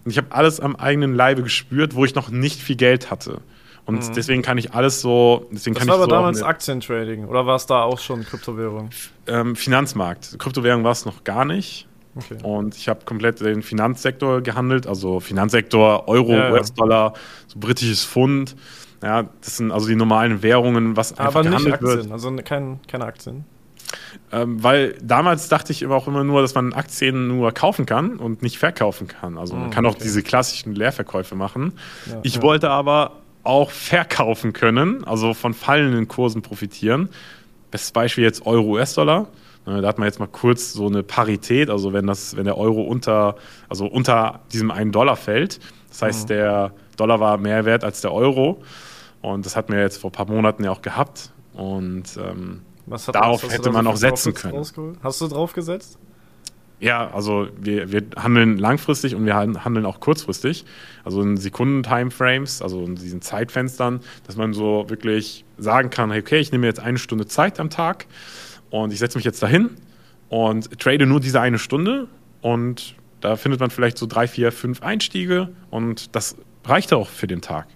Und ich habe alles am eigenen Leibe gespürt, wo ich noch nicht viel Geld hatte. Und mhm. deswegen kann ich alles so. Deswegen das kann war ich aber so damals Aktientrading oder war es da auch schon Kryptowährung? Ähm, Finanzmarkt. Kryptowährung war es noch gar nicht. Okay. Und ich habe komplett den Finanzsektor gehandelt, also Finanzsektor, Euro, ja, US-Dollar, so britisches Pfund. Ja, das sind also die normalen Währungen, was einfach Aber gehandelt nicht Aktien, wird. also kein, keine Aktien. Ähm, weil damals dachte ich immer auch immer nur, dass man Aktien nur kaufen kann und nicht verkaufen kann. Also man mm, kann auch diese klassischen Leerverkäufe machen. Ja, ich ja. wollte aber auch verkaufen können, also von fallenden Kursen profitieren. Bestes Beispiel jetzt Euro, US-Dollar. Da hat man jetzt mal kurz so eine Parität, also wenn, das, wenn der Euro unter, also unter diesem einen Dollar fällt. Das heißt, mhm. der Dollar war mehr wert als der Euro. Und das hatten wir jetzt vor ein paar Monaten ja auch gehabt. Und ähm, darauf hätte man auch setzen können. Hast du drauf gesetzt? Ja, also wir, wir handeln langfristig und wir handeln auch kurzfristig. Also in Sekunden-Timeframes, also in diesen Zeitfenstern, dass man so wirklich sagen kann, okay, ich nehme jetzt eine Stunde Zeit am Tag und ich setze mich jetzt dahin und trade nur diese eine Stunde und da findet man vielleicht so drei, vier, fünf Einstiege und das reicht auch für den Tag.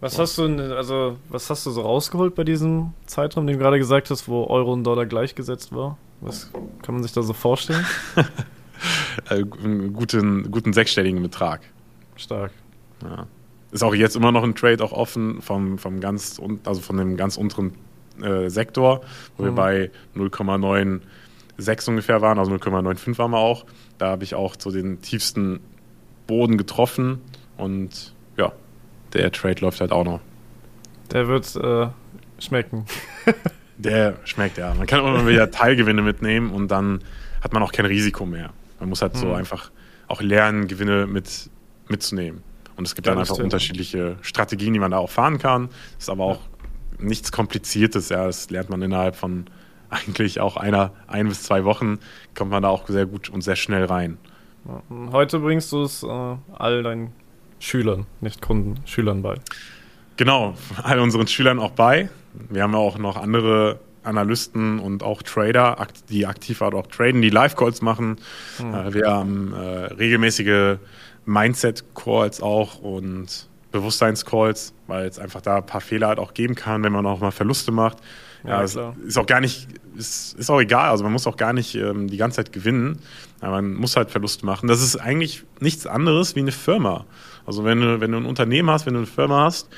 Was hast du, also was hast du so rausgeholt bei diesem Zeitraum, den du gerade gesagt hast, wo Euro und Dollar gleichgesetzt war? Was kann man sich da so vorstellen? (laughs) Äh, einen guten, guten sechsstelligen Betrag. Stark. Ja. Ist auch jetzt immer noch ein Trade auch offen vom, vom ganz, also von dem ganz unteren äh, Sektor, wo mhm. wir bei 0,96 ungefähr waren, also 0,95 waren wir auch. Da habe ich auch so den tiefsten Boden getroffen und ja, der Trade läuft halt auch noch. Der wird äh, schmecken. (laughs) Der schmeckt, ja. Man kann immer wieder Teilgewinne mitnehmen und dann hat man auch kein Risiko mehr. Man muss halt mhm. so einfach auch lernen, Gewinne mit, mitzunehmen. Und es gibt ja, dann einfach unterschiedliche Strategien, die man da auch fahren kann. Das ist aber auch ja. Nichts Kompliziertes, ja. Das lernt man innerhalb von (laughs) eigentlich auch einer, ein bis zwei Wochen, kommt man da auch sehr gut und sehr schnell rein. Heute bringst du es äh, all deinen Schülern, nicht Kunden, Schülern bei. Genau, all unseren Schülern auch bei. Wir haben ja auch noch andere Analysten und auch Trader, die aktiv auch traden, die Live-Calls machen. Mhm. Wir haben äh, regelmäßige Mindset-Calls auch und Bewusstseins-Calls, weil es einfach da ein paar Fehler halt auch geben kann, wenn man auch mal Verluste macht. Ja, ja ist auch gar nicht, ist, ist auch egal. Also man muss auch gar nicht ähm, die ganze Zeit gewinnen. Aber man muss halt Verluste machen. Das ist eigentlich nichts anderes wie eine Firma. Also wenn du, wenn du ein Unternehmen hast, wenn du eine Firma hast,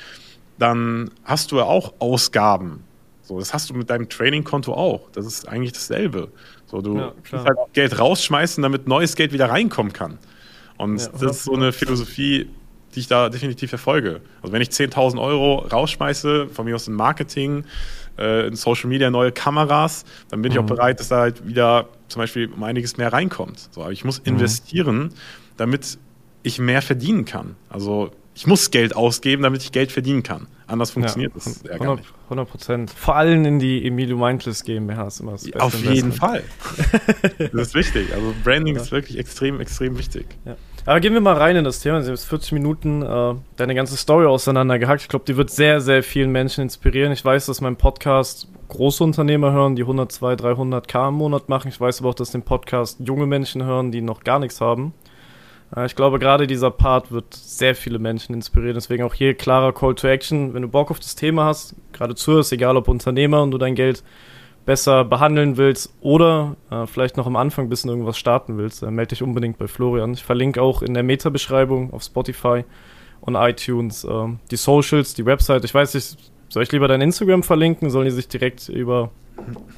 dann hast du ja auch Ausgaben. So, das hast du mit deinem Trading-Konto auch. Das ist eigentlich dasselbe. So, du ja, musst halt Geld rausschmeißen, damit neues Geld wieder reinkommen kann. Und ja, das ist so eine Philosophie, die ich da definitiv verfolge. Also wenn ich 10.000 Euro rausschmeiße, von mir aus in Marketing, äh, in Social Media, neue Kameras, dann bin mhm. ich auch mhm. bereit, dass da halt wieder zum Beispiel um einiges mehr reinkommt. So, aber ich muss mhm. investieren, damit ich mehr verdienen kann. Also ich muss Geld ausgeben, damit ich Geld verdienen kann. Anders funktioniert ja, das ja gar nicht. 100 Prozent. Vor allem in die Emilio Mindless GmbH ist immer das Beste Auf jeden Fall. das ist wichtig. Also Branding ja. ist wirklich extrem, extrem wichtig. Ja. Aber gehen wir mal rein in das Thema. Sie haben jetzt 40 Minuten äh, deine ganze Story auseinandergehackt. Ich glaube, die wird sehr, sehr vielen Menschen inspirieren. Ich weiß, dass mein Podcast große Unternehmer hören, die 100, 200, 300 K im Monat machen. Ich weiß aber auch, dass den Podcast junge Menschen hören, die noch gar nichts haben. Äh, ich glaube, gerade dieser Part wird sehr viele Menschen inspirieren. Deswegen auch hier klarer Call to Action. Wenn du Bock auf das Thema hast, gerade zuhörst, egal ob Unternehmer und du dein Geld besser behandeln willst oder äh, vielleicht noch am Anfang ein bisschen irgendwas starten willst, äh, melde dich unbedingt bei Florian. Ich verlinke auch in der Meta-Beschreibung auf Spotify und iTunes äh, die Socials, die Website. Ich weiß nicht, soll ich lieber dein Instagram verlinken? Sollen die sich direkt über,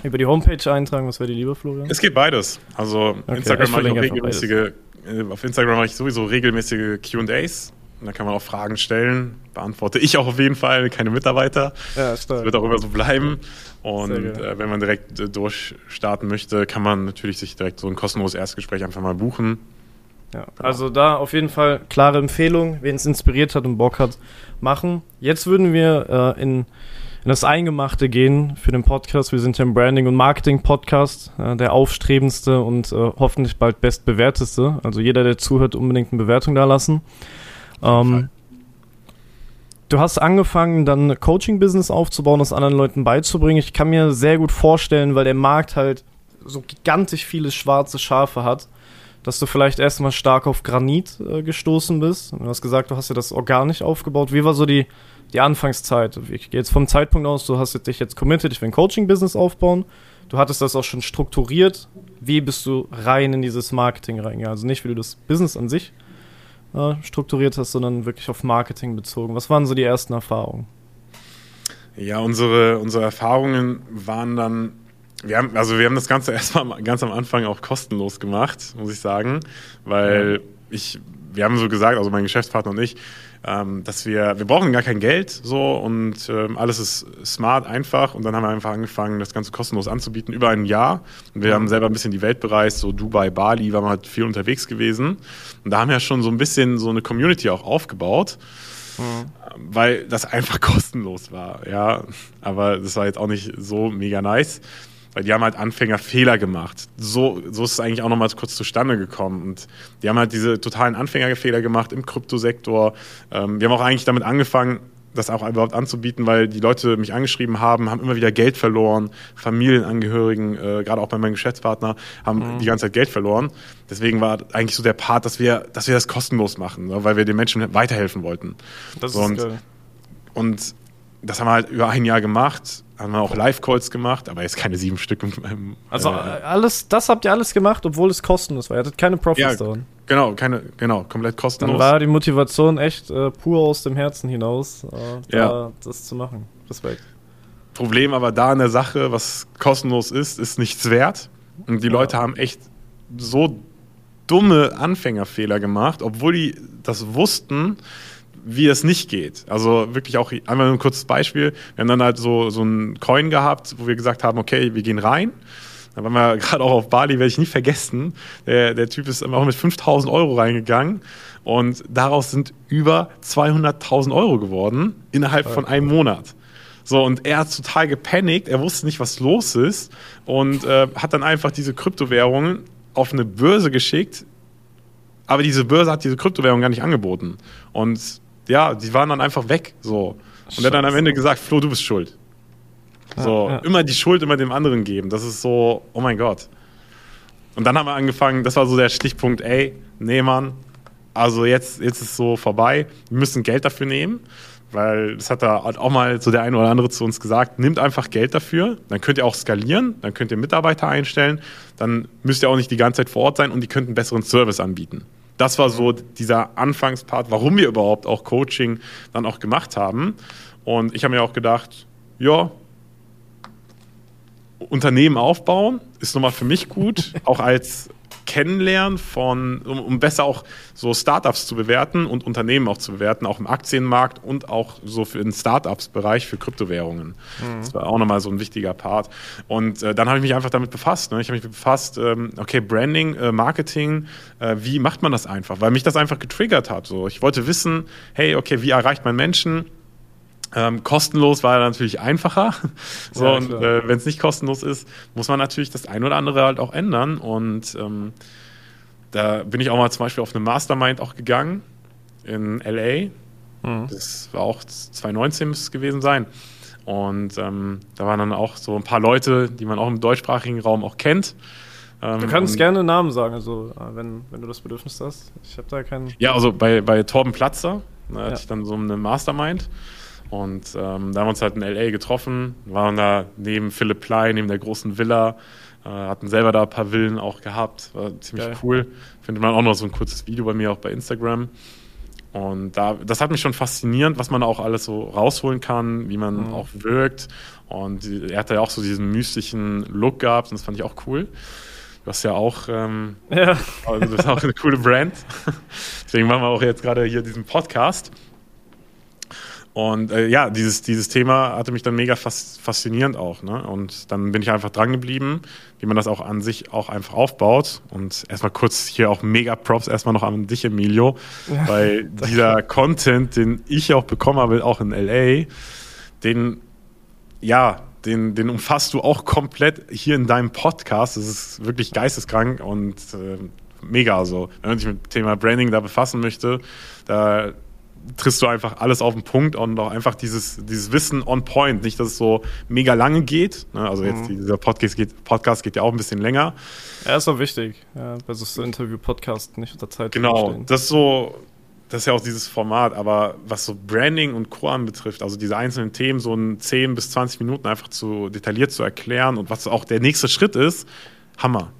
über die Homepage eintragen? Was wäre die lieber, Florian? Es geht beides. Also okay, Instagram mache ich regelmäßige äh, auf Instagram mache ich sowieso regelmäßige QAs. Da kann man auch Fragen stellen. Beantworte ich auch auf jeden Fall, keine Mitarbeiter. Ja, stark. Das wird auch immer so bleiben. Und äh, wenn man direkt äh, durchstarten möchte, kann man natürlich sich direkt so ein kostenloses Erstgespräch einfach mal buchen. Ja, genau. also da auf jeden Fall klare Empfehlung, wen es inspiriert hat und Bock hat, machen. Jetzt würden wir äh, in in das Eingemachte gehen für den Podcast. Wir sind ja ein Branding- und Marketing-Podcast, äh, der aufstrebendste und äh, hoffentlich bald bestbewerteste. Also jeder, der zuhört, unbedingt eine Bewertung da lassen. Ähm, du hast angefangen, dann Coaching-Business aufzubauen, das anderen Leuten beizubringen. Ich kann mir sehr gut vorstellen, weil der Markt halt so gigantisch viele schwarze Schafe hat, dass du vielleicht erstmal stark auf Granit äh, gestoßen bist. Du hast gesagt, du hast ja das organisch aufgebaut. Wie war so die die Anfangszeit. Ich gehe jetzt vom Zeitpunkt aus, du hast dich jetzt committed, ich will ein Coaching-Business aufbauen. Du hattest das auch schon strukturiert. Wie bist du rein in dieses Marketing reingegangen? Also nicht, wie du das Business an sich äh, strukturiert hast, sondern wirklich auf Marketing bezogen. Was waren so die ersten Erfahrungen? Ja, unsere, unsere Erfahrungen waren dann, wir haben, also wir haben das Ganze (laughs) erstmal ganz am Anfang auch kostenlos gemacht, muss ich sagen, weil ja. ich, wir haben so gesagt, also mein Geschäftspartner und ich, ähm, dass wir, wir brauchen gar kein Geld so und ähm, alles ist smart, einfach und dann haben wir einfach angefangen, das Ganze kostenlos anzubieten, über ein Jahr. Und wir mhm. haben selber ein bisschen die Welt bereist, so Dubai, Bali, waren wir halt viel unterwegs gewesen und da haben wir schon so ein bisschen so eine Community auch aufgebaut. Mhm. Weil das einfach (laughs) kostenlos war, ja. Aber das war jetzt auch nicht so mega nice. Weil die haben halt Anfängerfehler gemacht. So, so ist es eigentlich auch nochmal kurz zustande gekommen. Und die haben halt diese totalen Anfängerfehler gemacht im Kryptosektor. Ähm, wir haben auch eigentlich damit angefangen, das auch überhaupt anzubieten, weil die Leute mich angeschrieben haben, haben immer wieder Geld verloren, Familienangehörigen, äh, gerade auch bei meinem Geschäftspartner, haben mhm. die ganze Zeit Geld verloren. Deswegen war eigentlich so der Part, dass wir, dass wir das kostenlos machen, ne, weil wir den Menschen weiterhelfen wollten. Das ist und, geil. und das haben wir halt über ein Jahr gemacht haben wir auch Live-Calls gemacht, aber jetzt keine sieben Stück. Im, also äh, alles, das habt ihr alles gemacht, obwohl es kostenlos war. Ihr hattet keine Profits ja, daran. Genau, keine, genau, komplett kostenlos. Dann war die Motivation echt äh, pur aus dem Herzen hinaus, äh, da ja. das zu machen. Respekt. Problem aber da in der Sache, was kostenlos ist, ist nichts wert. Und die ja. Leute haben echt so dumme Anfängerfehler gemacht, obwohl die das wussten, wie es nicht geht. Also wirklich auch einmal ein kurzes Beispiel. Wir haben dann halt so, so einen Coin gehabt, wo wir gesagt haben, okay, wir gehen rein. Da waren wir (laughs) gerade auch auf Bali, werde ich nie vergessen. Der, der Typ ist auch mit 5000 Euro reingegangen und daraus sind über 200.000 Euro geworden innerhalb von einem Monat. So, und er hat total gepanikt, er wusste nicht, was los ist und äh, hat dann einfach diese Kryptowährungen auf eine Börse geschickt, aber diese Börse hat diese Kryptowährung gar nicht angeboten. Und ja, die waren dann einfach weg. So. Und er hat dann am Ende gesagt, Flo, du bist schuld. So, ja, ja. immer die Schuld immer dem anderen geben. Das ist so, oh mein Gott. Und dann haben wir angefangen, das war so der Stichpunkt, ey, nee, Mann, also jetzt, jetzt ist es so vorbei, wir müssen Geld dafür nehmen, weil das hat da auch mal so der eine oder andere zu uns gesagt, nimmt einfach Geld dafür, dann könnt ihr auch skalieren, dann könnt ihr Mitarbeiter einstellen, dann müsst ihr auch nicht die ganze Zeit vor Ort sein und die könnten einen besseren Service anbieten. Das war so dieser Anfangspart, warum wir überhaupt auch Coaching dann auch gemacht haben. Und ich habe mir auch gedacht, ja, Unternehmen aufbauen ist nochmal für mich gut, auch als Kennenlernen von, um, um, besser auch so Startups zu bewerten und Unternehmen auch zu bewerten, auch im Aktienmarkt und auch so für den Startups-Bereich für Kryptowährungen. Mhm. Das war auch nochmal so ein wichtiger Part. Und äh, dann habe ich mich einfach damit befasst. Ne? Ich habe mich befasst, ähm, okay, Branding, äh, Marketing, äh, wie macht man das einfach? Weil mich das einfach getriggert hat. So. Ich wollte wissen, hey, okay, wie erreicht man Menschen? Ähm, kostenlos war natürlich einfacher. (laughs) so, ja, und äh, wenn es nicht kostenlos ist, muss man natürlich das ein oder andere halt auch ändern. Und ähm, da bin ich auch mal zum Beispiel auf eine Mastermind auch gegangen in LA. Mhm. Das war auch 2019 müsste es gewesen sein. Und ähm, da waren dann auch so ein paar Leute, die man auch im deutschsprachigen Raum auch kennt. Ähm, du kannst gerne Namen sagen, also äh, wenn, wenn du das Bedürfnis hast. Ich habe da keinen. Ja, also bei, bei Torben Platzer, da hatte ja. ich dann so eine Mastermind. Und ähm, da haben wir uns halt in L.A. getroffen, waren da neben Philipp Plein, neben der großen Villa, äh, hatten selber da ein paar Villen auch gehabt, war ziemlich Geil. cool. Findet man auch noch so ein kurzes Video bei mir auch bei Instagram. Und da, das hat mich schon faszinierend, was man auch alles so rausholen kann, wie man mhm. auch wirkt. Und er hatte ja auch so diesen mystischen Look gehabt und das fand ich auch cool. Du hast ja auch, ähm, ja. Also das ist auch eine coole Brand. (laughs) Deswegen machen wir auch jetzt gerade hier diesen Podcast. Und äh, ja, dieses, dieses Thema hatte mich dann mega fas faszinierend auch. Ne? Und dann bin ich einfach dran geblieben, wie man das auch an sich auch einfach aufbaut. Und erstmal kurz hier auch mega Props erstmal noch an dich, Emilio, ja, weil (laughs) dieser Content, den ich auch bekommen habe, auch in LA, den, ja, den, den umfasst du auch komplett hier in deinem Podcast. Das ist wirklich geisteskrank und äh, mega. Also, wenn man sich mit dem Thema Branding da befassen möchte, da triffst du einfach alles auf den Punkt und auch einfach dieses, dieses Wissen on point. Nicht, dass es so mega lange geht. Ne? Also jetzt mhm. dieser Podcast geht, Podcast geht ja auch ein bisschen länger. Ja, ist auch wichtig. Ja, versus so Interview-Podcast nicht unter Zeit Genau, das ist so, das ist ja auch dieses Format, aber was so Branding und Co. anbetrifft, also diese einzelnen Themen so in 10 bis 20 Minuten einfach zu detailliert zu erklären und was auch der nächste Schritt ist, Hammer.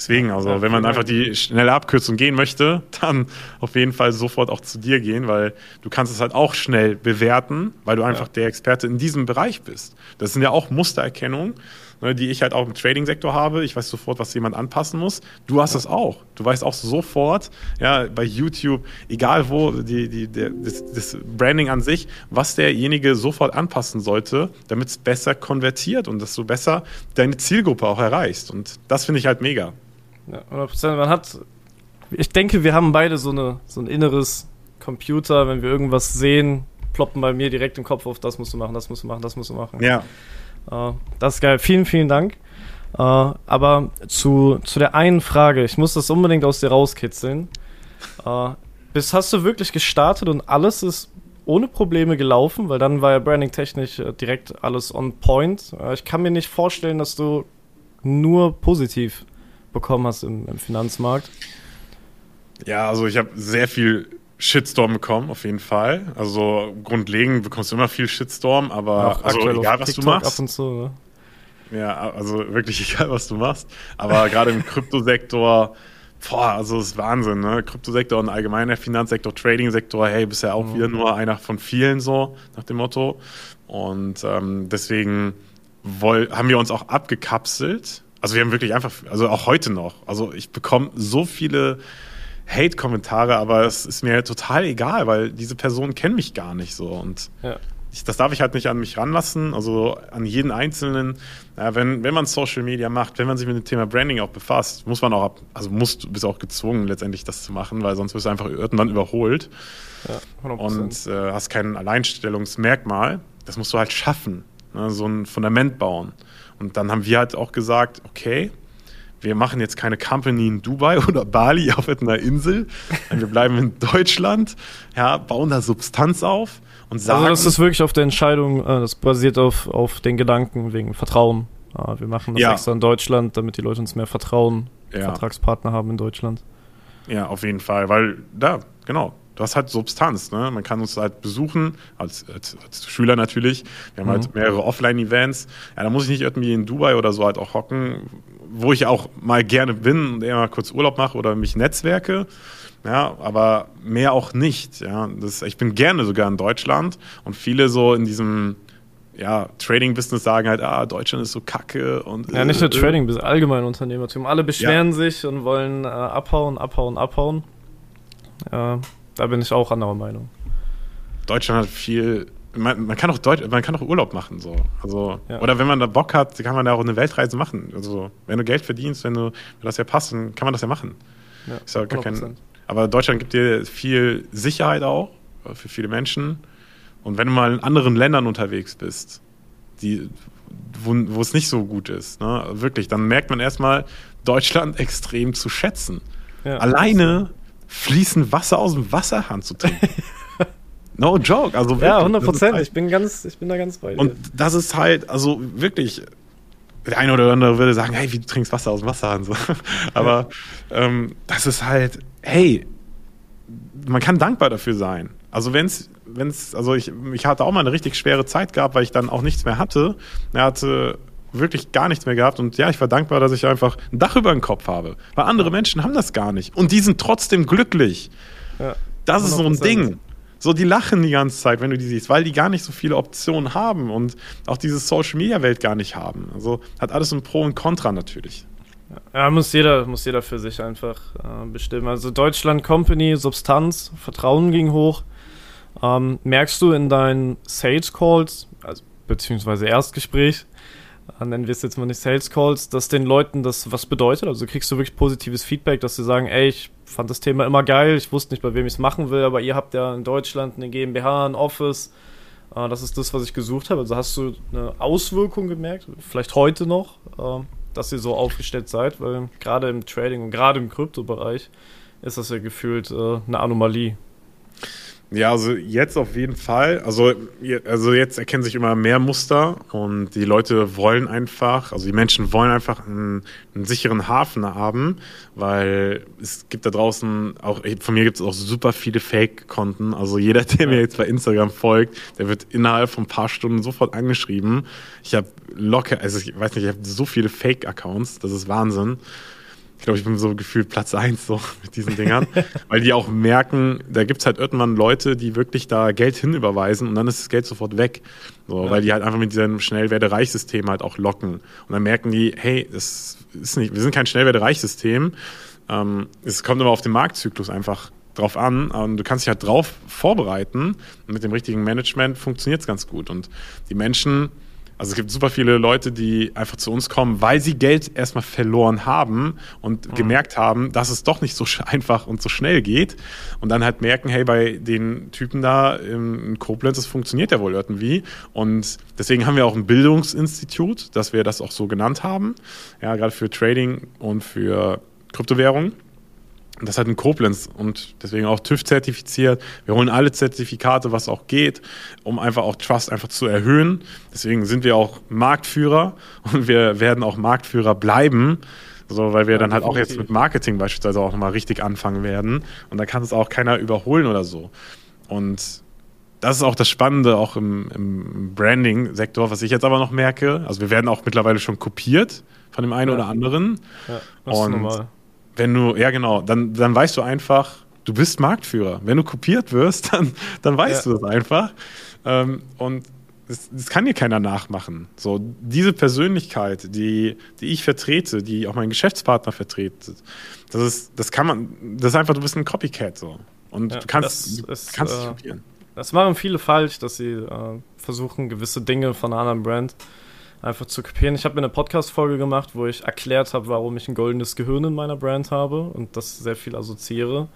Deswegen, also wenn man einfach die schnelle Abkürzung gehen möchte, (laughs) dann auf jeden Fall sofort auch zu dir gehen, weil du kannst es halt auch schnell bewerten, weil du einfach ja. der Experte in diesem Bereich bist. Das sind ja auch Mustererkennungen, ne, die ich halt auch im Trading-Sektor habe. Ich weiß sofort, was jemand anpassen muss. Du hast es ja. auch. Du weißt auch sofort, ja, bei YouTube, egal wo, die, die, der, das, das Branding an sich, was derjenige sofort anpassen sollte, damit es besser konvertiert und dass du besser deine Zielgruppe auch erreichst. Und das finde ich halt mega. Ja, 100%. Man hat, ich denke, wir haben beide so, eine, so ein inneres Computer, wenn wir irgendwas sehen, ploppen bei mir direkt im Kopf auf, das musst du machen, das musst du machen, das musst du machen. Ja. Uh, das ist geil. Vielen, vielen Dank. Uh, aber zu, zu der einen Frage, ich muss das unbedingt aus dir rauskitzeln. Uh, bis hast du wirklich gestartet und alles ist ohne Probleme gelaufen, weil dann war ja Branding technisch äh, direkt alles on point. ich kann mir nicht vorstellen, dass du nur positiv bekommen hast im, im Finanzmarkt? Ja, also ich habe sehr viel Shitstorm bekommen, auf jeden Fall. Also grundlegend bekommst du immer viel Shitstorm, aber Auch also egal, was du machst. Ab und zu, ne? Ja, also wirklich (laughs) egal, was du machst. Aber gerade im (laughs) Kryptosektor, boah, also das ist Wahnsinn, ne? Kryptosektor und allgemein der Finanzsektor, Trading-Sektor, hey, bist ja auch mhm. wieder nur einer von vielen so, nach dem Motto. Und ähm, deswegen haben wir uns auch abgekapselt also wir haben wirklich einfach, also auch heute noch, also ich bekomme so viele Hate-Kommentare, aber es ist mir total egal, weil diese Personen kennen mich gar nicht so und ja. ich, das darf ich halt nicht an mich ranlassen, also an jeden Einzelnen. Ja, wenn, wenn man Social Media macht, wenn man sich mit dem Thema Branding auch befasst, muss man auch, also musst, du bist auch gezwungen letztendlich das zu machen, weil sonst wirst du einfach irgendwann überholt ja, und äh, hast kein Alleinstellungsmerkmal. Das musst du halt schaffen, ne? so ein Fundament bauen. Und dann haben wir halt auch gesagt, okay, wir machen jetzt keine Company in Dubai (laughs) oder Bali auf einer Insel. Wir bleiben in Deutschland, ja, bauen da Substanz auf und sagen. Also das ist wirklich auf der Entscheidung, äh, das basiert auf, auf den Gedanken wegen Vertrauen. wir machen das ja. extra in Deutschland, damit die Leute uns mehr vertrauen, ja. Vertragspartner haben in Deutschland. Ja, auf jeden Fall, weil da, genau, du hast halt Substanz. Ne? Man kann uns halt besuchen, als, als, als Schüler natürlich. Wir haben halt mhm. halt mehrere Offline-Events. Ja, da muss ich nicht irgendwie in Dubai oder so halt auch hocken, wo ich auch mal gerne bin und eher mal kurz Urlaub mache oder mich netzwerke. Ja, aber mehr auch nicht. Ja, das, ich bin gerne sogar in Deutschland und viele so in diesem ja, Trading-Business sagen halt, ah, Deutschland ist so kacke und. Ja, nicht nur äh, äh. Trading, allgemein Unternehmertum. Alle beschweren ja. sich und wollen äh, abhauen, abhauen, abhauen. Äh, da bin ich auch anderer Meinung. Deutschland hat viel. Man, man, kann auch Deutsch, man kann auch Urlaub machen so. Also, ja. Oder wenn man da Bock hat, kann man da auch eine Weltreise machen. Also wenn du Geld verdienst, wenn du wenn das ja passt, dann kann man das ja machen. Ja, ist ja gar kein, aber Deutschland gibt dir viel Sicherheit auch für viele Menschen. Und wenn du mal in anderen Ländern unterwegs bist, die, wo, wo es nicht so gut ist, ne, wirklich, dann merkt man erstmal Deutschland (laughs) extrem zu schätzen. Ja, Alleine fließen Wasser aus dem Wasserhahn zu trinken. (laughs) no joke, also wirklich. Ja, 100 Prozent. Halt, ich bin ganz, ich bin da ganz bei dir. Und das ist halt, also wirklich, der eine oder andere würde sagen, hey, wie du trinkst Wasser aus dem Wasserhahn so. (laughs) Aber ja. ähm, das ist halt, hey, man kann dankbar dafür sein. Also wenn es, wenn es, also ich, ich hatte auch mal eine richtig schwere Zeit gehabt, weil ich dann auch nichts mehr hatte. Er hatte wirklich gar nichts mehr gehabt. Und ja, ich war dankbar, dass ich einfach ein Dach über den Kopf habe. Weil andere Menschen haben das gar nicht. Und die sind trotzdem glücklich. Ja, das ist so ein Ding. So, die lachen die ganze Zeit, wenn du die siehst, weil die gar nicht so viele Optionen haben und auch diese Social Media Welt gar nicht haben. Also hat alles ein Pro und Contra natürlich. Ja, muss jeder, muss jeder für sich einfach äh, bestimmen. Also Deutschland Company, Substanz, Vertrauen ging hoch. Ähm, merkst du in deinen Sales Calls, also beziehungsweise Erstgespräch, nennen wir es jetzt mal nicht Sales Calls, dass den Leuten das was bedeutet. Also kriegst du wirklich positives Feedback, dass sie sagen, ey, ich fand das Thema immer geil, ich wusste nicht, bei wem ich es machen will, aber ihr habt ja in Deutschland eine GmbH, ein Office. Äh, das ist das, was ich gesucht habe. Also hast du eine Auswirkung gemerkt, vielleicht heute noch, äh, dass ihr so aufgestellt seid, weil gerade im Trading und gerade im Kryptobereich ist das ja gefühlt äh, eine Anomalie. Ja, also jetzt auf jeden Fall. Also, also jetzt erkennen sich immer mehr Muster und die Leute wollen einfach, also die Menschen wollen einfach einen, einen sicheren Hafen haben, weil es gibt da draußen auch, von mir gibt es auch super viele Fake-Konten. Also jeder, (laughs) der mir jetzt bei Instagram folgt, der wird innerhalb von ein paar Stunden sofort angeschrieben. Ich habe locker, also ich weiß nicht, ich habe so viele Fake-Accounts, das ist Wahnsinn ich glaube, ich bin so gefühlt Platz eins so (laughs) mit diesen Dingern, weil die auch merken, da gibt es halt irgendwann Leute, die wirklich da Geld hinüberweisen und dann ist das Geld sofort weg. So, ja. Weil die halt einfach mit diesem Schnellwerde-Reich-System halt auch locken. Und dann merken die, hey, das ist nicht, wir sind kein Schnellwerde-Reich-System. Ähm, es kommt immer auf den Marktzyklus einfach drauf an und du kannst dich halt drauf vorbereiten und mit dem richtigen Management funktioniert es ganz gut. Und die Menschen also es gibt super viele Leute, die einfach zu uns kommen, weil sie Geld erstmal verloren haben und mhm. gemerkt haben, dass es doch nicht so (laughs) einfach und so schnell geht. Und dann halt merken, hey, bei den Typen da in Koblenz, das funktioniert ja wohl irgendwie. Und deswegen haben wir auch ein Bildungsinstitut, dass wir das auch so genannt haben. Ja, gerade für Trading und für Kryptowährungen. Das hat in Koblenz und deswegen auch TÜV zertifiziert. Wir holen alle Zertifikate, was auch geht, um einfach auch Trust einfach zu erhöhen. Deswegen sind wir auch Marktführer und wir werden auch Marktführer bleiben. So, weil wir ja, dann halt auch jetzt mit Marketing beispielsweise auch nochmal richtig anfangen werden. Und da kann es auch keiner überholen oder so. Und das ist auch das Spannende, auch im, im Branding-Sektor, was ich jetzt aber noch merke. Also wir werden auch mittlerweile schon kopiert von dem einen ja. oder anderen. Ja, das und ist normal wenn du, ja genau, dann, dann weißt du einfach, du bist Marktführer. Wenn du kopiert wirst, (laughs) dann, dann weißt ja. du das einfach. Ähm, und das, das, kann dir keiner nachmachen. So, diese Persönlichkeit, die, die ich vertrete, die auch mein Geschäftspartner vertrete, das ist, das kann man, das ist einfach, du bist ein Copycat so. Und ja, du kannst, du ist, kannst äh, kopieren. Das machen viele falsch, dass sie äh, versuchen, gewisse Dinge von einer anderen Brand einfach zu kopieren. Ich habe mir eine Podcast-Folge gemacht, wo ich erklärt habe, warum ich ein goldenes Gehirn in meiner Brand habe und das sehr viel assoziiere.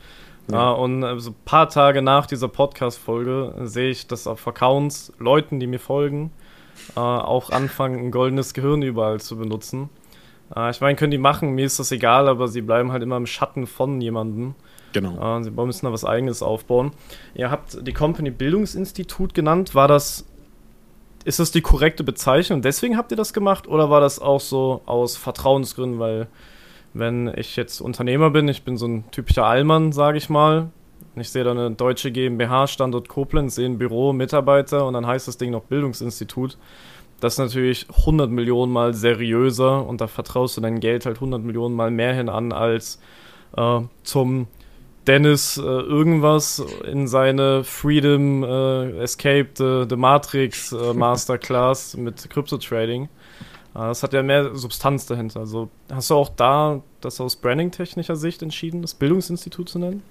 Ja. Uh, und äh, so ein paar Tage nach dieser Podcast-Folge sehe ich, dass auf Accounts Leuten, die mir folgen, uh, auch anfangen, ein goldenes Gehirn überall zu benutzen. Äh, ich meine, können die machen, mir ist das egal, aber sie bleiben halt immer im Schatten von jemandem. Genau. Äh, sie müssen da was Eigenes aufbauen. Ihr habt die Company Bildungsinstitut genannt. War das, ist das die korrekte Bezeichnung? Deswegen habt ihr das gemacht oder war das auch so aus Vertrauensgründen? Weil, wenn ich jetzt Unternehmer bin, ich bin so ein typischer Allmann, sage ich mal. Ich sehe da eine deutsche GmbH, Standort Koblenz, sehe ein Büro, Mitarbeiter und dann heißt das Ding noch Bildungsinstitut. Das ist natürlich 100 Millionen Mal seriöser und da vertraust du dein Geld halt 100 Millionen Mal mehr hin an als äh, zum Dennis äh, irgendwas in seine Freedom äh, Escape the, the Matrix äh, (laughs) Masterclass mit Crypto Trading. Äh, das hat ja mehr Substanz dahinter. Also hast du auch da das aus branding-technischer Sicht entschieden, das Bildungsinstitut zu nennen?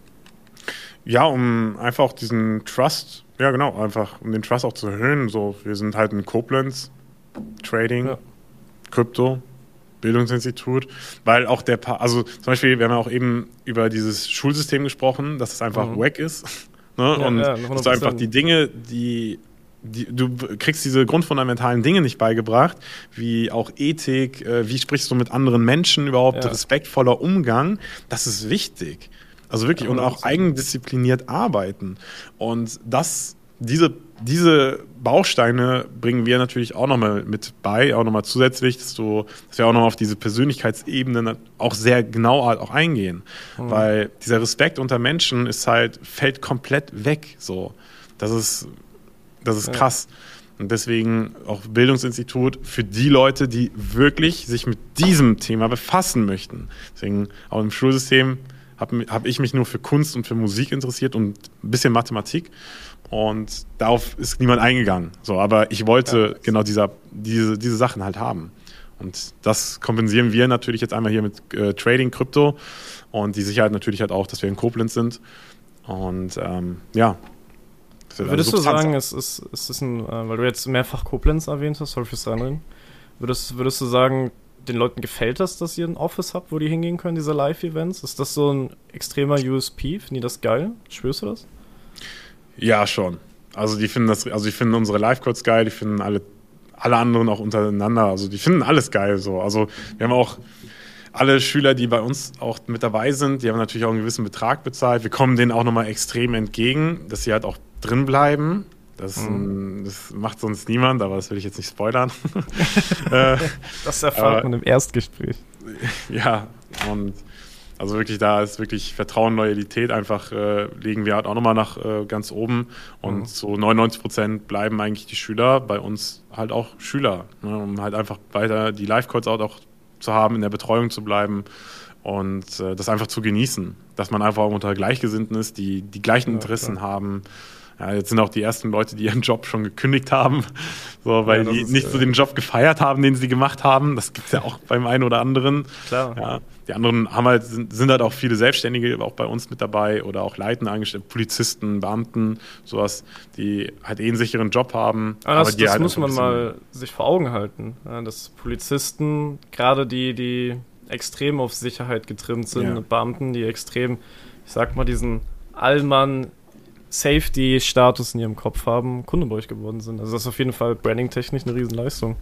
Ja, um einfach auch diesen Trust, ja genau, einfach um den Trust auch zu erhöhen. So, wir sind halt in Koblenz, Trading, ja. Krypto, Bildungsinstitut, weil auch der, pa also zum Beispiel, wir haben ja auch eben über dieses Schulsystem gesprochen, dass es einfach mhm. wack ist. ne? ja, und ja, dass du einfach die Dinge, die die, du kriegst diese grundfundamentalen Dinge nicht beigebracht, wie auch Ethik, äh, wie sprichst du mit anderen Menschen überhaupt, ja. respektvoller Umgang, das ist wichtig. Also wirklich, und auch eigendiszipliniert arbeiten. Und das, diese, diese Bausteine bringen wir natürlich auch nochmal mit bei, auch nochmal zusätzlich, dass, du, dass wir auch nochmal auf diese Persönlichkeitsebene auch sehr genau halt auch eingehen. Mhm. Weil dieser Respekt unter Menschen ist halt, fällt komplett weg. So. Das ist, das ist krass. Und deswegen auch Bildungsinstitut für die Leute, die wirklich sich mit diesem Thema befassen möchten. Deswegen auch im Schulsystem habe hab ich mich nur für Kunst und für Musik interessiert und ein bisschen Mathematik. Und darauf ist niemand eingegangen. So, aber ich wollte ja. genau dieser, diese, diese Sachen halt haben. Und das kompensieren wir natürlich jetzt einmal hier mit äh, Trading, Krypto und die Sicherheit natürlich halt auch, dass wir in Koblenz sind. Und ähm, ja. Würdest du sagen, es ist, es ist ein, äh, weil du jetzt mehrfach Koblenz erwähnt hast, sorry fürs Reinreden, würdest, würdest du sagen, den Leuten gefällt das, dass ihr ein Office habt, wo die hingehen können, diese Live-Events? Ist das so ein extremer USP? Finden die das geil? Spürst du das? Ja, schon. Also die finden das, also die finden unsere Live-Codes geil, die finden alle, alle anderen auch untereinander. Also die finden alles geil so. Also wir haben auch alle Schüler, die bei uns auch mit dabei sind, die haben natürlich auch einen gewissen Betrag bezahlt. Wir kommen denen auch nochmal extrem entgegen, dass sie halt auch drin bleiben. Das, mhm. das, macht sonst niemand, aber das will ich jetzt nicht spoilern. (laughs) Äh, das erfahrt man im Erstgespräch. (laughs) Ja, und also wirklich, da ist wirklich Vertrauen, Loyalität einfach, äh, legen wir halt auch nochmal nach äh, ganz oben. Und mhm. so 99 Prozent bleiben eigentlich die Schüler, bei uns halt auch Schüler, ne, um halt einfach weiter die Live-Codes auch zu haben, in der Betreuung zu bleiben und äh, das einfach zu genießen. Dass man einfach unter Gleichgesinnten ist, die die gleichen Interessen ja, haben ja, jetzt sind auch die ersten Leute, die ihren Job schon gekündigt haben, so, weil ja, die nicht so äh, den Job gefeiert haben, den sie gemacht haben. Das gibt es ja auch beim einen oder anderen. Klar. Ja, die anderen haben halt, sind, sind, halt auch viele Selbstständige auch bei uns mit dabei oder auch Leitende angestellt, Polizisten, Beamten, sowas, die halt eh einen sicheren Job haben. Aber das, aber das halt muss man mal sich vor Augen halten, ja, dass Polizisten, gerade die, die extrem auf Sicherheit getrimmt sind, Beamten, die extrem, ich sag mal, diesen Allmann Safety-Status in ihrem Kopf haben, Kunde bei euch geworden sind. Also das ist auf jeden Fall branding-technisch eine Riesenleistung.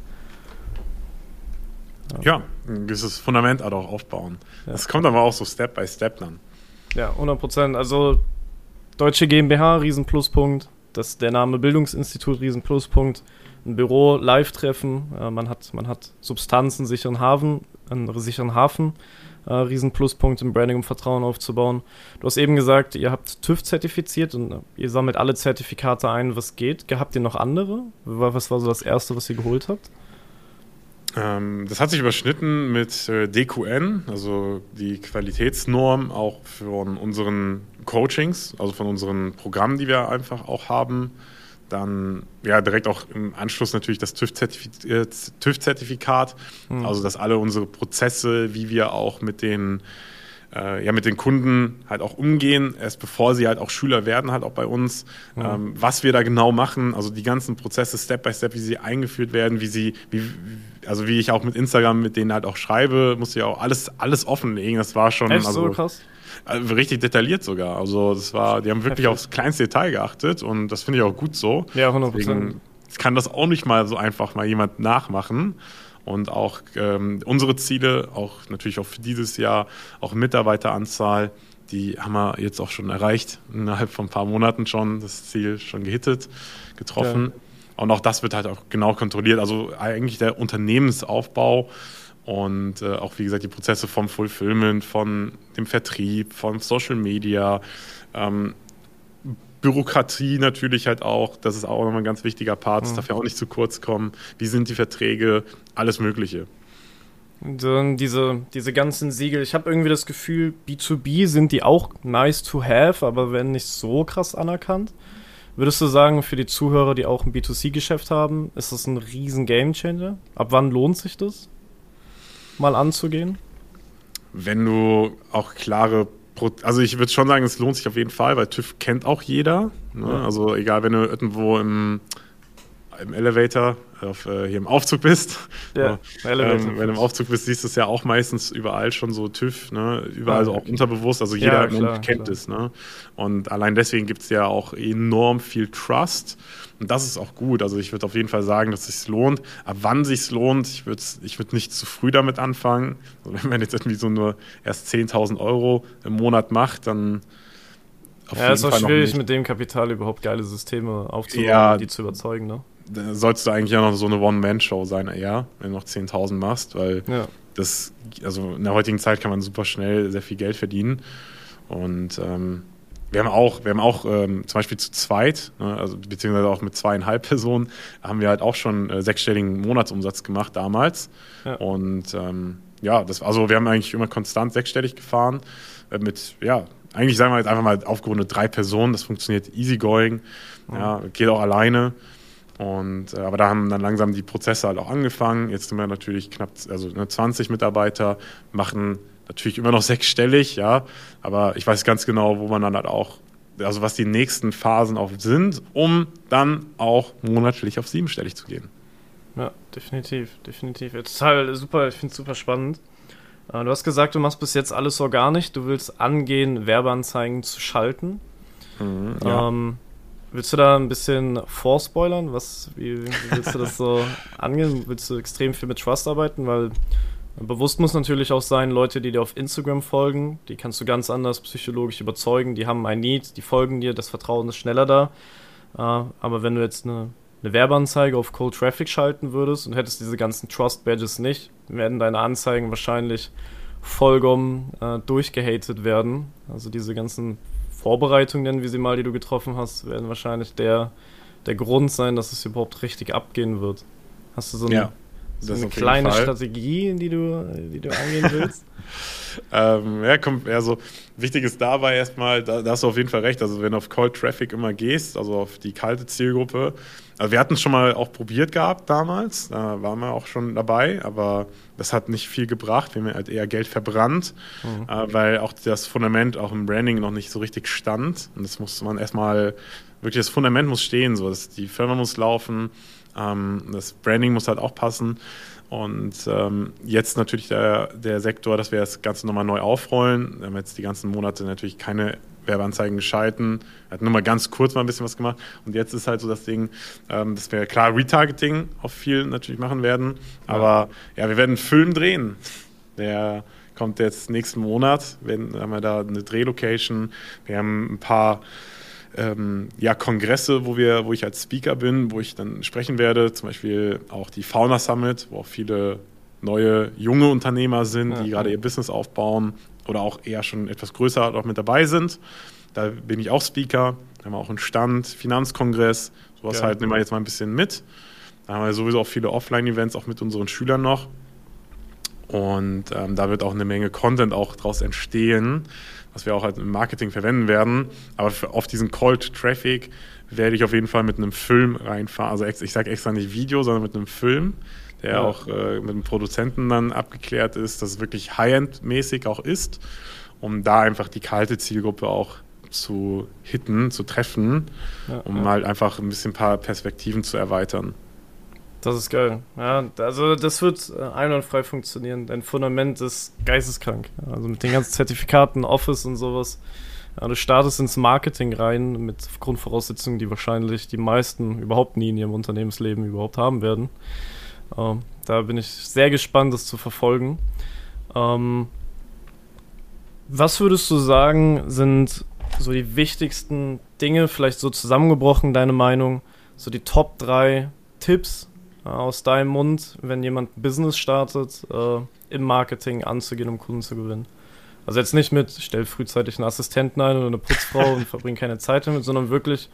Ja, gewisses Fundament halt auch aufbauen. Ja. Das kommt aber auch so Step by Step dann. Ja, 100 Prozent. Also Deutsche GmbH, Riesenpluspunkt. Das, der Name Bildungsinstitut, Riesenpluspunkt. Ein Büro, Live-Treffen. Äh, man, hat, man hat Substanzen, sicheren Hafen, einen sicheren Hafen äh, Riesenpluspunkt im Branding, um Vertrauen aufzubauen. Du hast eben gesagt, ihr habt TÜV zertifiziert und ihr sammelt alle Zertifikate ein, was geht. Habt ihr noch andere? Was war so das erste, was ihr geholt habt? Ähm, das hat sich überschnitten mit äh, DQN, also die Qualitätsnorm auch von unseren Coachings, also von unseren Programmen, die wir einfach auch haben. Dann ja direkt auch im Anschluss natürlich das TÜV-Zertifikat, mhm. also dass alle unsere Prozesse, wie wir auch mit den äh, ja mit den Kunden halt auch umgehen, erst bevor sie halt auch Schüler werden, halt auch bei uns, mhm. ähm, was wir da genau machen, also die ganzen Prozesse Step by Step, wie sie eingeführt werden, wie sie, wie, also wie ich auch mit Instagram mit denen halt auch schreibe, musste ja auch alles, alles offenlegen. Das war schon Echt also, so krass. Also richtig detailliert sogar. Also das war, die haben wirklich aufs kleinste Detail geachtet und das finde ich auch gut so. Ja, 100 Deswegen kann das auch nicht mal so einfach mal jemand nachmachen. und auch ähm, unsere Ziele, auch natürlich auch für dieses Jahr, auch Mitarbeiteranzahl, die haben wir jetzt auch schon erreicht, innerhalb von ein paar Monaten schon, das Ziel schon gehittet, getroffen. Ja. Und auch das wird halt auch genau kontrolliert. Also eigentlich der Unternehmensaufbau und äh, auch wie gesagt die Prozesse vom Fulfillment, von dem Vertrieb, von Social Media, ähm, Bürokratie natürlich halt auch, das ist auch nochmal ein ganz wichtiger Part, das mhm. darf ja auch nicht zu kurz kommen. Wie sind die Verträge? Alles Mögliche. Und, diese, diese ganzen Siegel, ich habe irgendwie das Gefühl, B2B sind die auch nice to have, aber werden nicht so krass anerkannt. Würdest du sagen, für die Zuhörer, die auch ein B2C-Geschäft haben, ist das ein riesen Gamechanger? Ab wann lohnt sich das, mal anzugehen? Wenn du auch klare also ich würde schon sagen, es lohnt sich auf jeden Fall, weil TÜV kennt auch jeder. Ne? Ja. Also egal, wenn du irgendwo im, im Elevator, auf, äh, hier im Aufzug bist. Ja, (laughs) ähm, wenn du im Aufzug bist, siehst du es ja auch meistens überall schon so TÜV, ne? überall so auch unterbewusst. Also jeder ja, klar, kennt klar. es. Ne? Und allein deswegen gibt es ja auch enorm viel Trust. Und das ist auch gut. Also ich würde auf jeden Fall sagen, dass es sich lohnt. Ab wann sich lohnt, ich würde ich würd nicht zu früh damit anfangen. Also wenn man jetzt irgendwie so nur erst 10.000 Euro im Monat macht, dann auf ja, ist auch schwierig mit dem Kapital überhaupt geile Systeme aufzubauen, ja, die zu überzeugen, ne? Da sollst du eigentlich ja noch so eine One-Man-Show sein, eher, wenn du noch 10.000 machst, weil ja. das, also in der heutigen Zeit kann man super schnell sehr viel Geld verdienen. Und ähm, wir haben auch, wir haben auch ähm, zum Beispiel zu zweit, ne, also beziehungsweise auch mit zweieinhalb (laughs) Personen, haben wir halt auch schon äh, sechsstelligen Monatsumsatz gemacht damals. Ja. Und ähm, ja, das, also wir haben eigentlich immer konstant sechsstellig gefahren äh, mit, ja, eigentlich sagen wir jetzt einfach mal aufgerundet drei Personen. Das funktioniert easygoing, mhm. ja, geht auch alleine. Und, äh, aber da haben dann langsam die Prozesse halt auch angefangen. Jetzt sind wir natürlich knapp, also ne, 20 Mitarbeiter, machen natürlich immer noch (laughs) sechsstellig, ja, aber ich weiß ganz genau, wo man dann halt auch, also was die nächsten Phasen auch sind, um dann auch monatlich auf siebenstellig zu gehen. Ja, definitiv, definitiv. Total super, ich finde es super spannend. Äh, du hast gesagt, du machst bis jetzt alles organisch, du willst angehen, Werbeanzeigen zu schalten. Mhm, ja. ähm, willst du da ein bisschen vorspoilern? Was, wie, wie willst du das so (laughs) angehen? Willst du extrem viel mit Trust arbeiten? Weil Bewusst muss natürlich auch sein, Leute, die dir auf Instagram folgen, die kannst du ganz anders psychologisch überzeugen, die haben ein Need, die folgen dir, das Vertrauen ist schneller da. Äh, aber wenn du jetzt eine, eine Werbeanzeige auf Cold Traffic schalten würdest und hättest diese ganzen Trust Badges nicht, werden deine Anzeigen wahrscheinlich vollkommen äh, durchgehatet werden. Also diese ganzen Vorbereitungen, wie sie mal, die du getroffen hast, werden wahrscheinlich der, der Grund sein, dass es überhaupt richtig abgehen wird. Hast du so eine ja. So eine kleine Strategie, die du, die du angehen willst? (laughs) ähm, ja, kommt, also wichtig ist dabei erstmal, da, da, hast du auf jeden Fall recht. Also wenn du auf Cold Traffic immer gehst, also auf die kalte Zielgruppe, also wir hatten es schon mal auch probiert gehabt damals, da waren wir auch schon dabei, aber das hat nicht viel gebracht. Wir haben halt eher Geld verbrannt, mhm. äh, weil auch das Fundament auch im Branding noch nicht so richtig stand. Und das muss man erstmal, wirklich das Fundament muss stehen, so dass die Firma muss laufen ähm, das Branding muss halt auch passen. Und ähm, jetzt natürlich der, der Sektor, dass wir das Ganze nochmal neu aufrollen. Wir haben jetzt die ganzen Monate natürlich keine Werbeanzeigen geschalten. Wir hatten nur mal ganz kurz mal ein bisschen was gemacht. Und jetzt ist halt so das Ding, ähm, dass wir klar Retargeting auf viel natürlich machen werden. Aber ja, ja wir werden einen Film drehen. Der kommt jetzt nächsten Monat. Wir haben wir da eine Drehlocation. Wir haben ein paar ähm, ja, Kongresse, wo, wir, wo ich als Speaker bin, wo ich dann sprechen werde, zum Beispiel auch die Fauna Summit, wo auch viele neue junge Unternehmer sind, ja. die gerade ihr Business aufbauen oder auch eher schon etwas größer auch mit dabei sind. Da bin ich auch Speaker, da haben wir auch einen Stand, Finanzkongress, sowas ja. halt nehmen wir jetzt mal ein bisschen mit. Da haben wir sowieso auch viele Offline-Events, auch mit unseren Schülern noch. Und ähm, da wird auch eine Menge Content auch draus entstehen was wir auch halt im Marketing verwenden werden. Aber für, auf diesen Cold Traffic werde ich auf jeden Fall mit einem Film reinfahren. Also ich sage extra nicht Video, sondern mit einem Film, der ja. auch äh, mit dem Produzenten dann abgeklärt ist, dass es wirklich High-End-mäßig auch ist, um da einfach die kalte Zielgruppe auch zu hitten, zu treffen, ja, um ja. halt einfach ein bisschen ein paar Perspektiven zu erweitern. Das ist geil. Ja, also das wird äh, einwandfrei funktionieren. Dein Fundament ist geisteskrank. Also mit den ganzen Zertifikaten, Office und sowas. Ja, du startest ins Marketing rein mit Grundvoraussetzungen, die wahrscheinlich die meisten überhaupt nie in ihrem Unternehmensleben überhaupt haben werden. Ähm, Da bin ich sehr gespannt, das zu verfolgen. Ähm, was würdest du sagen, sind so die wichtigsten Dinge, vielleicht so zusammengebrochen, deine Meinung, so die Top 3 Tipps äh, aus deinem Mund, wenn jemand ein Business startet, äh, im Marketing anzugehen, um Kunden zu gewinnen? Also jetzt nicht mit, stell frühzeitig einen Assistenten ein oder eine Putzfrau und (laughs) verbring keine Zeit damit, sondern wirklich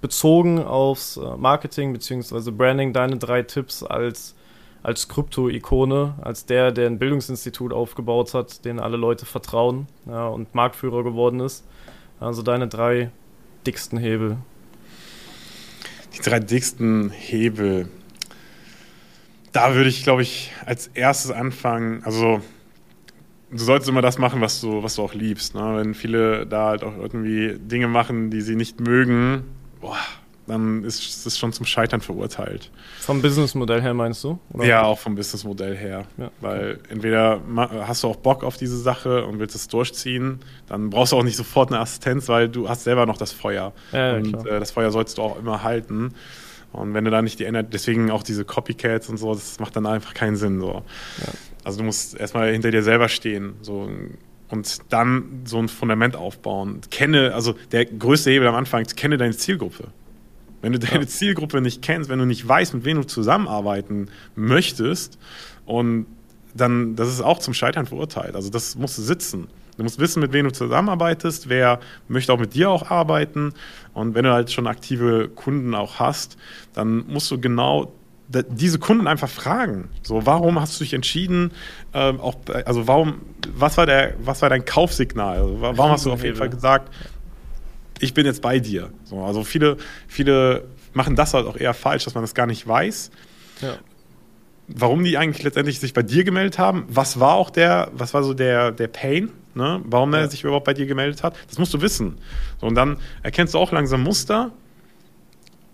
bezogen aufs äh, Marketing bzw. Branding deine drei Tipps als, als Krypto-Ikone, als der, der ein Bildungsinstitut aufgebaut hat, den alle Leute vertrauen ja, und Marktführer geworden ist. Also deine drei dicksten Hebel. Die drei dicksten Hebel. Da würde ich, glaube ich, als erstes anfangen. Also du solltest immer das machen, was du, was du auch liebst. Ne? Wenn viele da halt auch irgendwie Dinge machen, die sie nicht mögen, boah, dann ist es schon zum Scheitern verurteilt. Vom Businessmodell her meinst du? Oder? Ja, auch vom Businessmodell her. Ja. Weil entweder hast du auch Bock auf diese Sache und willst es durchziehen, dann brauchst du auch nicht sofort eine Assistenz, weil du hast selber noch das Feuer. Ja, und äh, das Feuer sollst du auch immer halten. Und wenn du da nicht die Energie, deswegen auch diese Copycats und so, das macht dann einfach keinen Sinn. So. Ja. Also du musst erstmal hinter dir selber stehen. So und dann so ein Fundament aufbauen. Kenne, also der größte Hebel am Anfang, kenne deine Zielgruppe. Wenn du deine ja. Zielgruppe nicht kennst, wenn du nicht weißt, mit wem du zusammenarbeiten möchtest, und dann, das ist auch zum Scheitern verurteilt. Also das musst du sitzen. Du musst wissen, mit wem du zusammenarbeitest, wer möchte auch mit dir auch arbeiten. Und wenn du halt schon aktive Kunden auch hast, dann musst du genau diese Kunden einfach fragen. So, warum hast du dich entschieden, ähm, auch, also warum, was war der, was war dein Kaufsignal? Also, warum hast du auf jeden (laughs) Fall gesagt, ich bin jetzt bei dir? So, also viele, viele machen das halt auch eher falsch, dass man das gar nicht weiß. Ja. Warum die eigentlich letztendlich sich bei dir gemeldet haben, was war auch der, was war so der, der Pain, ne? warum ja. er sich überhaupt bei dir gemeldet hat, das musst du wissen. So, und dann erkennst du auch langsam Muster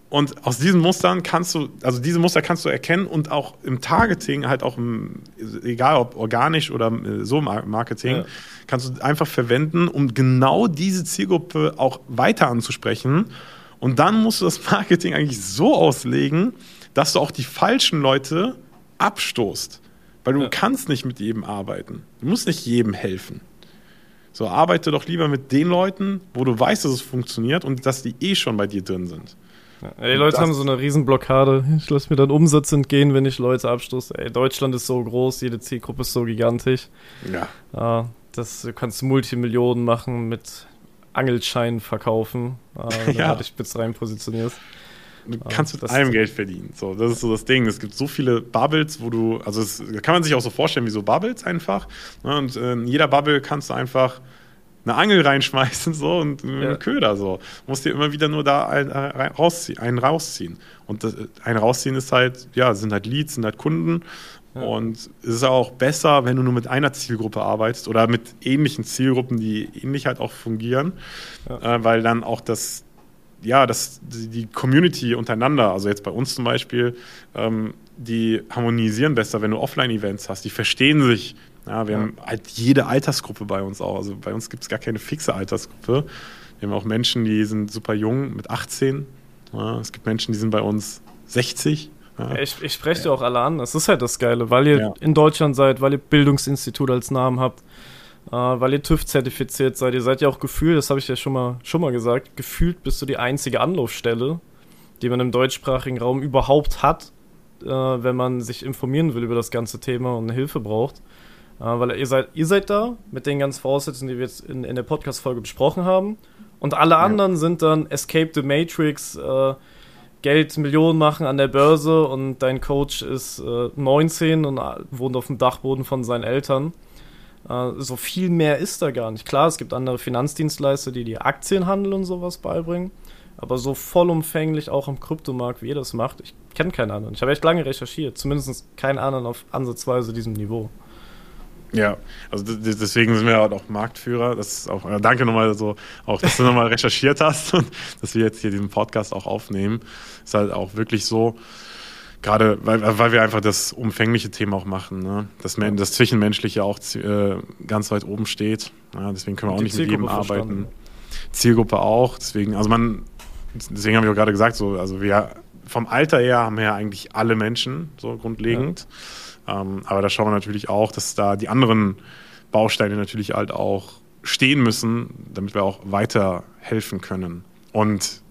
und aus diesen Mustern kannst du, also diese Muster kannst du erkennen und auch im Targeting, halt auch im, egal ob organisch oder äh, so Marketing, ja. kannst du einfach verwenden, um genau diese Zielgruppe auch weiter anzusprechen. Und dann musst du das (laughs) Marketing eigentlich so auslegen, dass du auch die falschen Leute abstoßt. Weil du ja. kannst nicht mit jedem arbeiten. Du musst nicht jedem helfen. So, arbeite doch lieber mit den Leuten, wo du weißt, dass es funktioniert und dass die eh schon bei dir drin sind. Ja, die Leute haben so eine Riesenblockade. Ich lasse mir dann Umsatz entgehen, wenn ich Leute abstoße. Ey, Deutschland ist so groß, jede Zielgruppe ist so gigantisch. Ja. ja das, du kannst Multimillionen machen mit Angelscheinen verkaufen, (laughs) äh, wenn ja. du dich spitz rein positionierst. Du kannst mit allem Geld verdienen. So, das ist so das Ding. Es gibt so viele Bubbles, wo du, also das kann man sich auch so vorstellen wie so Bubbles einfach. Ne? Und in jeder Bubble kannst du einfach eine Angel reinschmeißen so und ja. einen Köder so. Du musst dir immer wieder nur da einen, äh, rausziehen, einen rausziehen. Und das, einen rausziehen ist halt, ja, sind halt Leads, sind halt Kunden. Ja. Und es ist auch besser, wenn du nur mit einer Zielgruppe arbeitest oder mit ähnlichen Zielgruppen, die ähnlich halt auch fungieren, ja. äh, weil dann auch das, ja, das, die Community untereinander, also jetzt bei uns zum Beispiel, ähm, die harmonisieren besser, wenn du Offline-Events hast. Die verstehen sich ja, wir ja. haben halt jede Altersgruppe bei uns auch. Also bei uns gibt es gar keine fixe Altersgruppe. Wir haben auch Menschen, die sind super jung, mit 18. Ja, es gibt Menschen, die sind bei uns 60. Ja. ich, ich spreche dir auch alle an. Das ist halt das Geile, weil ihr in Deutschland seid, weil ihr Bildungsinstitut als Namen habt, äh, weil ihr TÜV-zertifiziert seid. Ihr seid ja auch gefühlt, das habe ich ja schon mal, schon mal gesagt, gefühlt bist du die einzige Anlaufstelle, die man im deutschsprachigen Raum überhaupt hat, äh, wenn man sich informieren will über das ganze Thema und Hilfe braucht. Äh, weil ihr seid, ihr seid da mit den ganzen Voraussetzungen, die wir jetzt in, in der Podcast-Folge besprochen haben. Und alle anderen ja. sind dann Escape the Matrix, äh, Geld, Millionen machen an der Börse und dein Coach ist äh, 19 und äh, wohnt auf dem Dachboden von seinen Eltern. Äh, so viel mehr ist da gar nicht. Klar, es gibt andere Finanzdienstleister, die dir Aktienhandel und sowas beibringen. Aber so vollumfänglich auch im Kryptomarkt, wie ihr das macht, ich kenne keinen anderen. Ich habe echt lange recherchiert, zumindest keinen anderen auf ansatzweise diesem Niveau. Ja, also deswegen sind wir halt auch Marktführer. Das ist auch, äh, danke nochmal so, auch, dass du nochmal (laughs) recherchiert hast und dass wir jetzt hier diesen Podcast auch aufnehmen. Ist halt auch wirklich so, gerade weil, weil wir einfach das umfängliche Thema auch machen, ne? dass das Zwischenmenschliche auch äh, ganz weit oben steht. Ja, deswegen können wir auch nicht mit jedem arbeiten. Verstanden. Zielgruppe auch. Deswegen, also man, deswegen habe ich auch gerade gesagt, so, also wir vom Alter her haben wir ja eigentlich alle Menschen, so grundlegend. Ja. Ähm, aber da schauen wir natürlich auch, dass da die anderen Bausteine natürlich halt auch stehen müssen, damit wir auch weiter helfen können. Und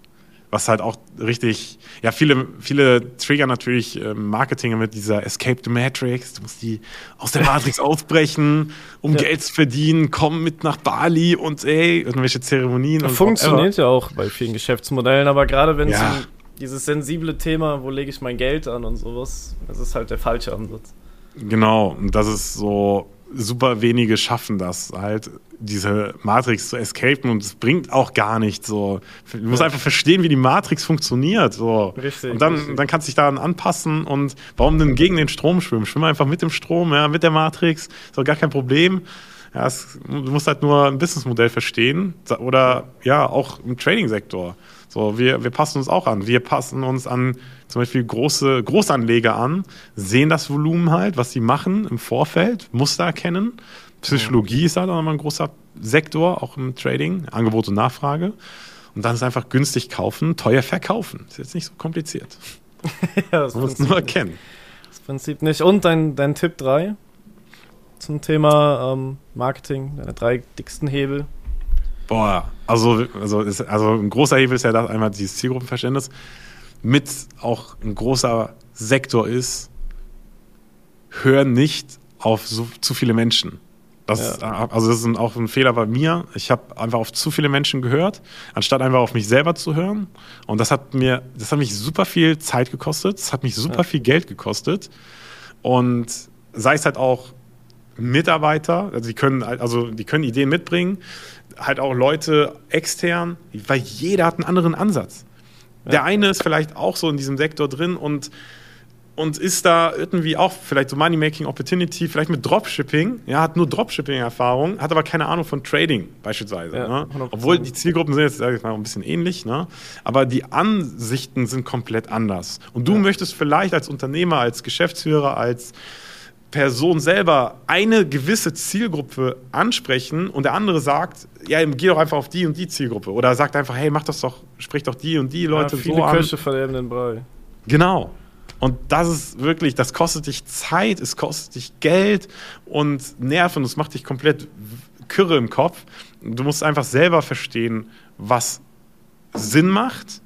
was halt auch richtig, ja, viele, viele trigger natürlich äh, Marketing mit dieser Escape the Matrix. Du musst die aus der Matrix (laughs) ausbrechen, um ja. Geld zu verdienen, komm mit nach Bali und ey, irgendwelche Zeremonien. Und Funktioniert ja auch bei vielen Geschäftsmodellen, aber gerade wenn es ja. um dieses sensible Thema, wo lege ich mein Geld an und sowas, das ist halt der falsche Ansatz. Genau, und das ist so, super wenige schaffen das halt, diese Matrix zu escapen und es bringt auch gar nichts so. Du musst ja. einfach verstehen, wie die Matrix funktioniert so. Richtig. Und dann, richtig. dann kannst du dich daran anpassen und warum denn gegen den Strom schwimmen? Schwimm einfach mit dem Strom, ja, mit der Matrix, ist doch gar kein Problem. Ja, es, du musst halt nur ein Businessmodell verstehen oder ja, auch im Trading-Sektor. So, wir, wir passen uns auch an. Wir passen uns an zum Beispiel große Großanleger an, sehen das Volumen halt, was sie machen im Vorfeld, Muster erkennen. Psychologie ist halt auch nochmal ein großer Sektor, auch im Trading, Angebot und Nachfrage. Und dann ist einfach günstig kaufen, teuer verkaufen. Ist jetzt nicht so kompliziert. (laughs) ja, das Man muss nur erkennen. Das Prinzip nicht. Und dein, dein Tipp 3 zum Thema ähm, Marketing, deine drei dicksten Hebel. Boah, also, also, ist, also ein großer Hebel ist ja das einmal dieses Zielgruppenverständnis. Mit auch ein großer Sektor ist, hör nicht auf so, zu viele Menschen. Das, ja. Also das ist auch ein Fehler bei mir. Ich habe einfach auf zu viele Menschen gehört, anstatt einfach auf mich selber zu hören. Und das hat mir, das hat mich super viel Zeit gekostet. Das hat mich super ja. viel Geld gekostet. Und sei es halt auch Mitarbeiter, also die können, also die können Ideen mitbringen, halt auch Leute extern, weil jeder hat einen anderen Ansatz. Ja. Der eine ist vielleicht auch so in diesem Sektor drin und, und ist da irgendwie auch vielleicht so Money-Making Opportunity, vielleicht mit Dropshipping, ja, hat nur Dropshipping-Erfahrung, hat aber keine Ahnung von Trading beispielsweise. Ja, ne? Obwohl die Zielgruppen sind jetzt, sag ich mal, ein bisschen ähnlich, ne? aber die Ansichten sind komplett anders. Und du ja. möchtest vielleicht als Unternehmer, als Geschäftsführer, als Person selber eine gewisse Zielgruppe ansprechen und der andere sagt, ja, geh doch einfach auf die und die Zielgruppe. Oder sagt einfach, hey, mach das doch, sprich doch die und die Leute ja, viele so an. Köche verderben den Brei. Genau. Und das ist wirklich, das kostet dich Zeit, es kostet dich Geld und Nerven, es macht dich komplett Kürre im Kopf. Du musst einfach selber verstehen, was Sinn macht.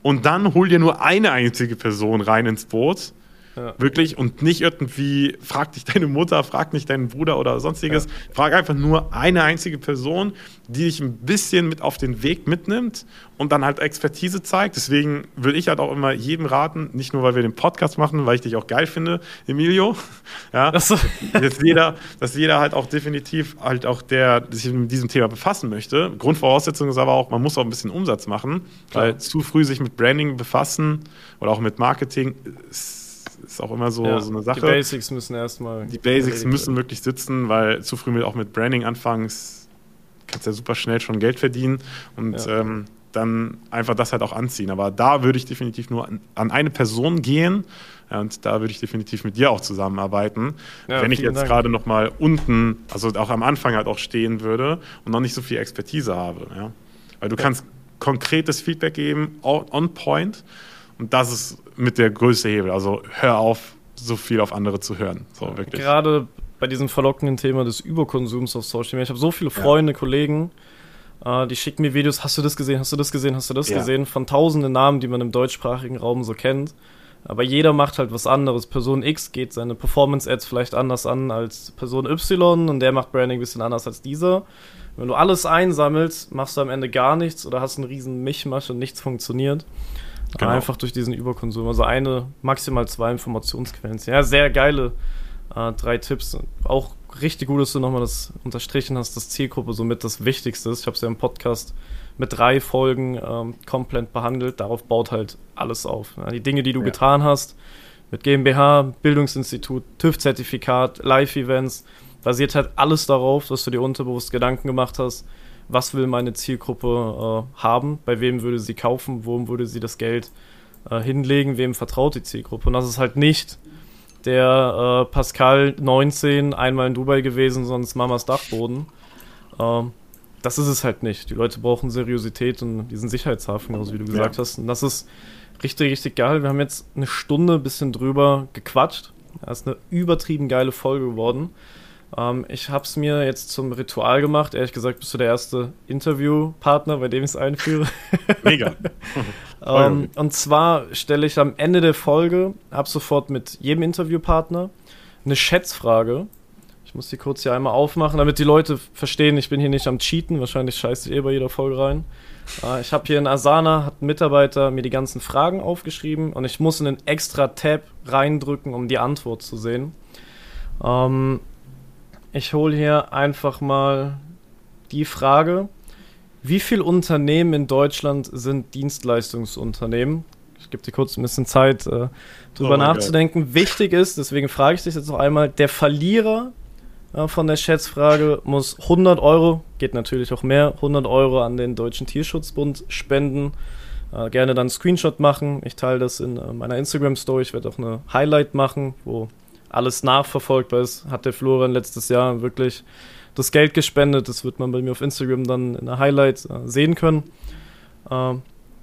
Und dann hol dir nur eine einzige Person rein ins Boot ja. Wirklich und nicht irgendwie, frag dich deine Mutter, frag nicht deinen Bruder oder sonstiges. Ja. Frag einfach nur eine einzige Person, die dich ein bisschen mit auf den Weg mitnimmt und dann halt Expertise zeigt. Deswegen würde ich halt auch immer jedem raten, nicht nur, weil wir den Podcast machen, weil ich dich auch geil finde, Emilio, (laughs) ja, so. dass, jeder, dass jeder halt auch definitiv halt auch der sich mit diesem Thema befassen möchte. Grundvoraussetzung ist aber auch, man muss auch ein bisschen Umsatz machen, Klar. weil zu früh sich mit Branding befassen oder auch mit Marketing ist ist auch immer so, ja, so eine Sache. Die Basics müssen erstmal. Die Basics müssen wirklich sitzen, weil zu früh mit, auch mit Branding anfangs kannst du ja super schnell schon Geld verdienen und ja. ähm, dann einfach das halt auch anziehen. Aber da würde ich definitiv nur an, an eine Person gehen ja, und da würde ich definitiv mit dir auch zusammenarbeiten. Ja, Wenn ich jetzt gerade noch mal unten, also auch am Anfang halt auch stehen würde und noch nicht so viel Expertise habe. Ja? Weil du kannst konkretes Feedback geben, on point und das ist mit der größte Hebel. Also hör auf, so viel auf andere zu hören. So, wirklich. Gerade bei diesem verlockenden Thema des Überkonsums auf Social Media. Ich habe so viele Freunde, ja. Kollegen, äh, die schicken mir Videos, hast du das gesehen, hast du das gesehen, hast du das ja. gesehen, von tausenden Namen, die man im deutschsprachigen Raum so kennt. Aber jeder macht halt was anderes. Person X geht seine Performance-Ads vielleicht anders an als Person Y und der macht Branding ein bisschen anders als dieser. Wenn du alles einsammelst, machst du am Ende gar nichts oder hast einen riesen Mischmasch und nichts funktioniert. Genau. Einfach durch diesen Überkonsum. Also eine, maximal zwei Informationsquellen. Ja, sehr geile äh, drei Tipps. Auch richtig gut, dass du nochmal das unterstrichen hast, dass Zielgruppe somit das Wichtigste ist. Ich habe es ja im Podcast mit drei Folgen ähm, komplett behandelt. Darauf baut halt alles auf. Ja, die Dinge, die du ja. getan hast, mit GmbH, Bildungsinstitut, TÜV-Zertifikat, Live-Events, basiert halt alles darauf, dass du dir unterbewusst Gedanken gemacht hast, was will meine Zielgruppe äh, haben, bei wem würde sie kaufen, wo würde sie das Geld äh, hinlegen, wem vertraut die Zielgruppe. Und das ist halt nicht der äh, Pascal 19 einmal in Dubai gewesen, sonst Mamas Dachboden. Ähm, das ist es halt nicht. Die Leute brauchen Seriosität und diesen Sicherheitshafen, genauso wie du gesagt ja. hast. Und das ist Richtig, richtig geil. Wir haben jetzt eine Stunde bisschen drüber gequatscht. Das ist eine übertrieben geile Folge geworden. Ähm, ich habe es mir jetzt zum Ritual gemacht. Ehrlich gesagt, bist du der erste Interviewpartner, bei dem ich es einführe. (laughs) Mega. (laughs) ähm, und zwar stelle ich am Ende der Folge ab sofort mit jedem Interviewpartner eine Schätzfrage. Ich muss die kurz hier einmal aufmachen, damit die Leute verstehen, ich bin hier nicht am Cheaten. Wahrscheinlich scheiße ich eh bei jeder Folge rein. Äh, ich habe hier in Asana, hat ein Mitarbeiter mir die ganzen Fragen aufgeschrieben und ich muss in einen extra Tab reindrücken, um die Antwort zu sehen. Ähm, ich hole hier einfach mal die Frage, wie viele Unternehmen in Deutschland sind Dienstleistungsunternehmen? Ich gebe dir kurz ein bisschen Zeit, äh, drüber oh nachzudenken. God. Wichtig ist, deswegen frage ich dich jetzt noch einmal, der Verlierer äh, von der Schätzfrage muss 100 Euro, geht natürlich auch mehr, 100 Euro an den Deutschen Tierschutzbund spenden. Äh, gerne dann einen Screenshot machen. Ich teile das in äh, meiner Instagram-Story. Ich werde auch eine Highlight machen, wo alles nachverfolgbar ist, hat der Florian letztes Jahr wirklich das Geld gespendet. Das wird man bei mir auf Instagram dann in der Highlight äh, sehen können. Äh,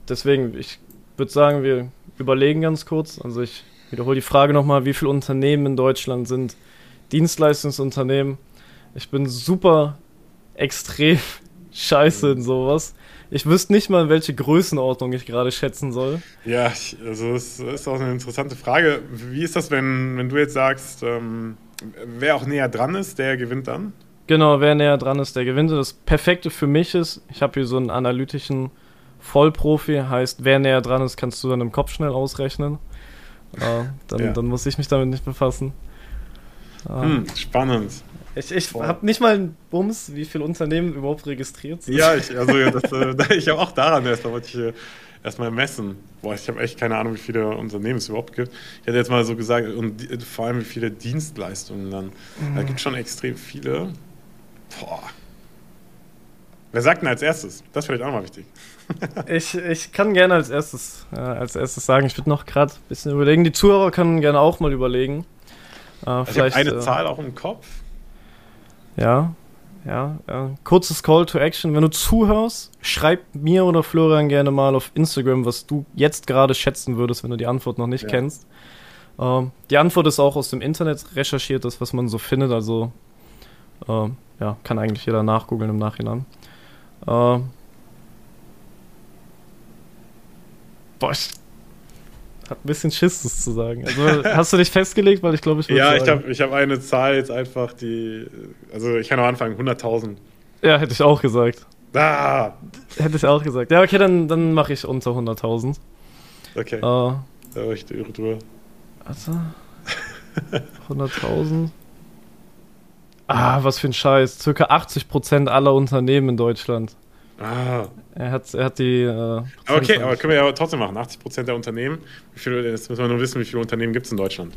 deswegen, ich würde sagen, wir überlegen ganz kurz. Also ich wiederhole die Frage nochmal, wie viele Unternehmen in Deutschland sind Dienstleistungsunternehmen? Ich bin super extrem (laughs) scheiße in sowas. Ich wüsste nicht mal, welche Größenordnung ich gerade schätzen soll. Ja, also es ist auch eine interessante Frage. Wie ist das, wenn, wenn du jetzt sagst, ähm, wer auch näher dran ist, der gewinnt dann? Genau, wer näher dran ist, der gewinnt. Das Perfekte für mich ist, ich habe hier so einen analytischen Vollprofi, heißt, wer näher dran ist, kannst du dann im Kopf schnell ausrechnen. Äh, dann, ja. dann muss ich mich damit nicht befassen. Hm, spannend. Ich, ich habe nicht mal einen Bums, wie viele Unternehmen überhaupt registriert sind. Ja, ich, also (laughs) das, äh, (laughs) ich habe auch daran erstmal wollte ich äh, erstmal messen. Boah, ich habe echt keine Ahnung, wie viele Unternehmen es überhaupt gibt. Ich hätte jetzt mal so gesagt, und vor allem wie viele Dienstleistungen dann. Mhm. Da gibt es schon extrem viele. Boah. Wer sagt denn als erstes? Das ist vielleicht auch mal wichtig. (laughs) ich, ich kann gerne als erstes, äh, als erstes sagen, ich würde noch gerade ein bisschen überlegen. Die Zuhörer können gerne auch mal überlegen. Äh, also vielleicht, eine äh, Zahl auch im Kopf. Ja, ja, ja. Kurzes Call to Action. Wenn du zuhörst, schreib mir oder Florian gerne mal auf Instagram, was du jetzt gerade schätzen würdest, wenn du die Antwort noch nicht ja. kennst. Ähm, die Antwort ist auch aus dem Internet recherchiert, das, was man so findet. Also, äh, ja, kann eigentlich jeder nachgoogeln im Nachhinein. Äh, boah, ich hab ein bisschen Schiss, das zu sagen. Also, hast du dich festgelegt? Weil ich glaube, ich Ja, ich habe ich hab eine Zahl jetzt einfach, die. Also, ich kann auch anfangen: 100.000. Ja, hätte ich auch gesagt. Ah! Hätte ich auch gesagt. Ja, okay, dann, dann mache ich unter 100.000. Okay. Äh, da war ich der drüber. Warte. 100.000. Ah, was für ein Scheiß. Circa 80% aller Unternehmen in Deutschland. Ah. Er hat, er hat die. Äh, okay, aber können wir ja trotzdem machen. 80% der Unternehmen. Wie viele, jetzt müssen wir nur wissen, wie viele Unternehmen gibt es in Deutschland.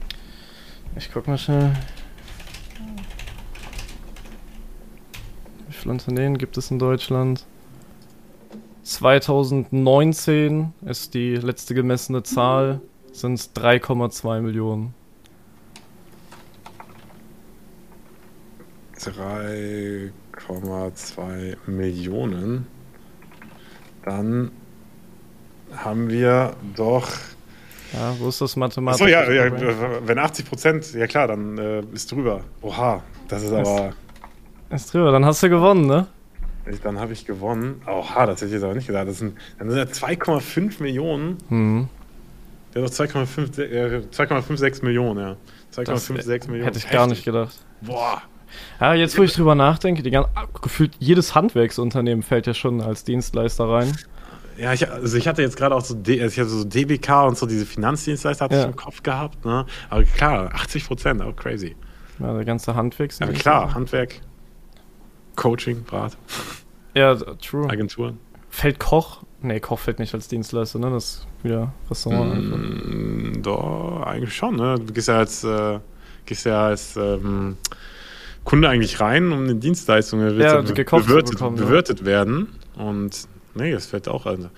Ich guck mal schnell. Wie viele Unternehmen gibt es in Deutschland? 2019 ist die letzte gemessene Zahl, sind es 3,2 Millionen. 3,2 Millionen dann haben wir doch. Ja, wo ist das Mathematisch? Achso, ja, ja, wenn 80 Prozent, ja klar, dann äh, ist drüber. Oha, das ist aber. Ist drüber, dann hast du gewonnen, ne? Ich, dann habe ich gewonnen. Oha, das hätte ich jetzt aber nicht gedacht. Das sind, dann sind ja 2,5 Millionen. Mhm. Der hat doch 2,56 Millionen, ja. 2,56 Millionen. Hätte ich gar nicht gedacht. Boah. Ja, jetzt wo ich drüber nachdenke, die ganze, gefühlt jedes Handwerksunternehmen fällt ja schon als Dienstleister rein. Ja, ich, also ich hatte jetzt gerade auch so, D, also ich hatte so DBK und so diese Finanzdienstleister hatte ja. ich im Kopf gehabt, ne? Aber klar, 80 Prozent, auch crazy. Ja, der ganze Handwerks. Ja, klar, Handwerk, Coaching, Brat. Ja, true. Agenturen. Fällt Koch? Nee, Koch fällt nicht als Dienstleister, ne? Das ist wieder Restaurant. Mm, doch, eigentlich schon, ne? Du gehst ja als, äh, gehst ja als ähm, Kunde eigentlich rein, um eine Dienstleistung ja, bewirtet, bewirtet werden. Und nee, das fällt auch. Also,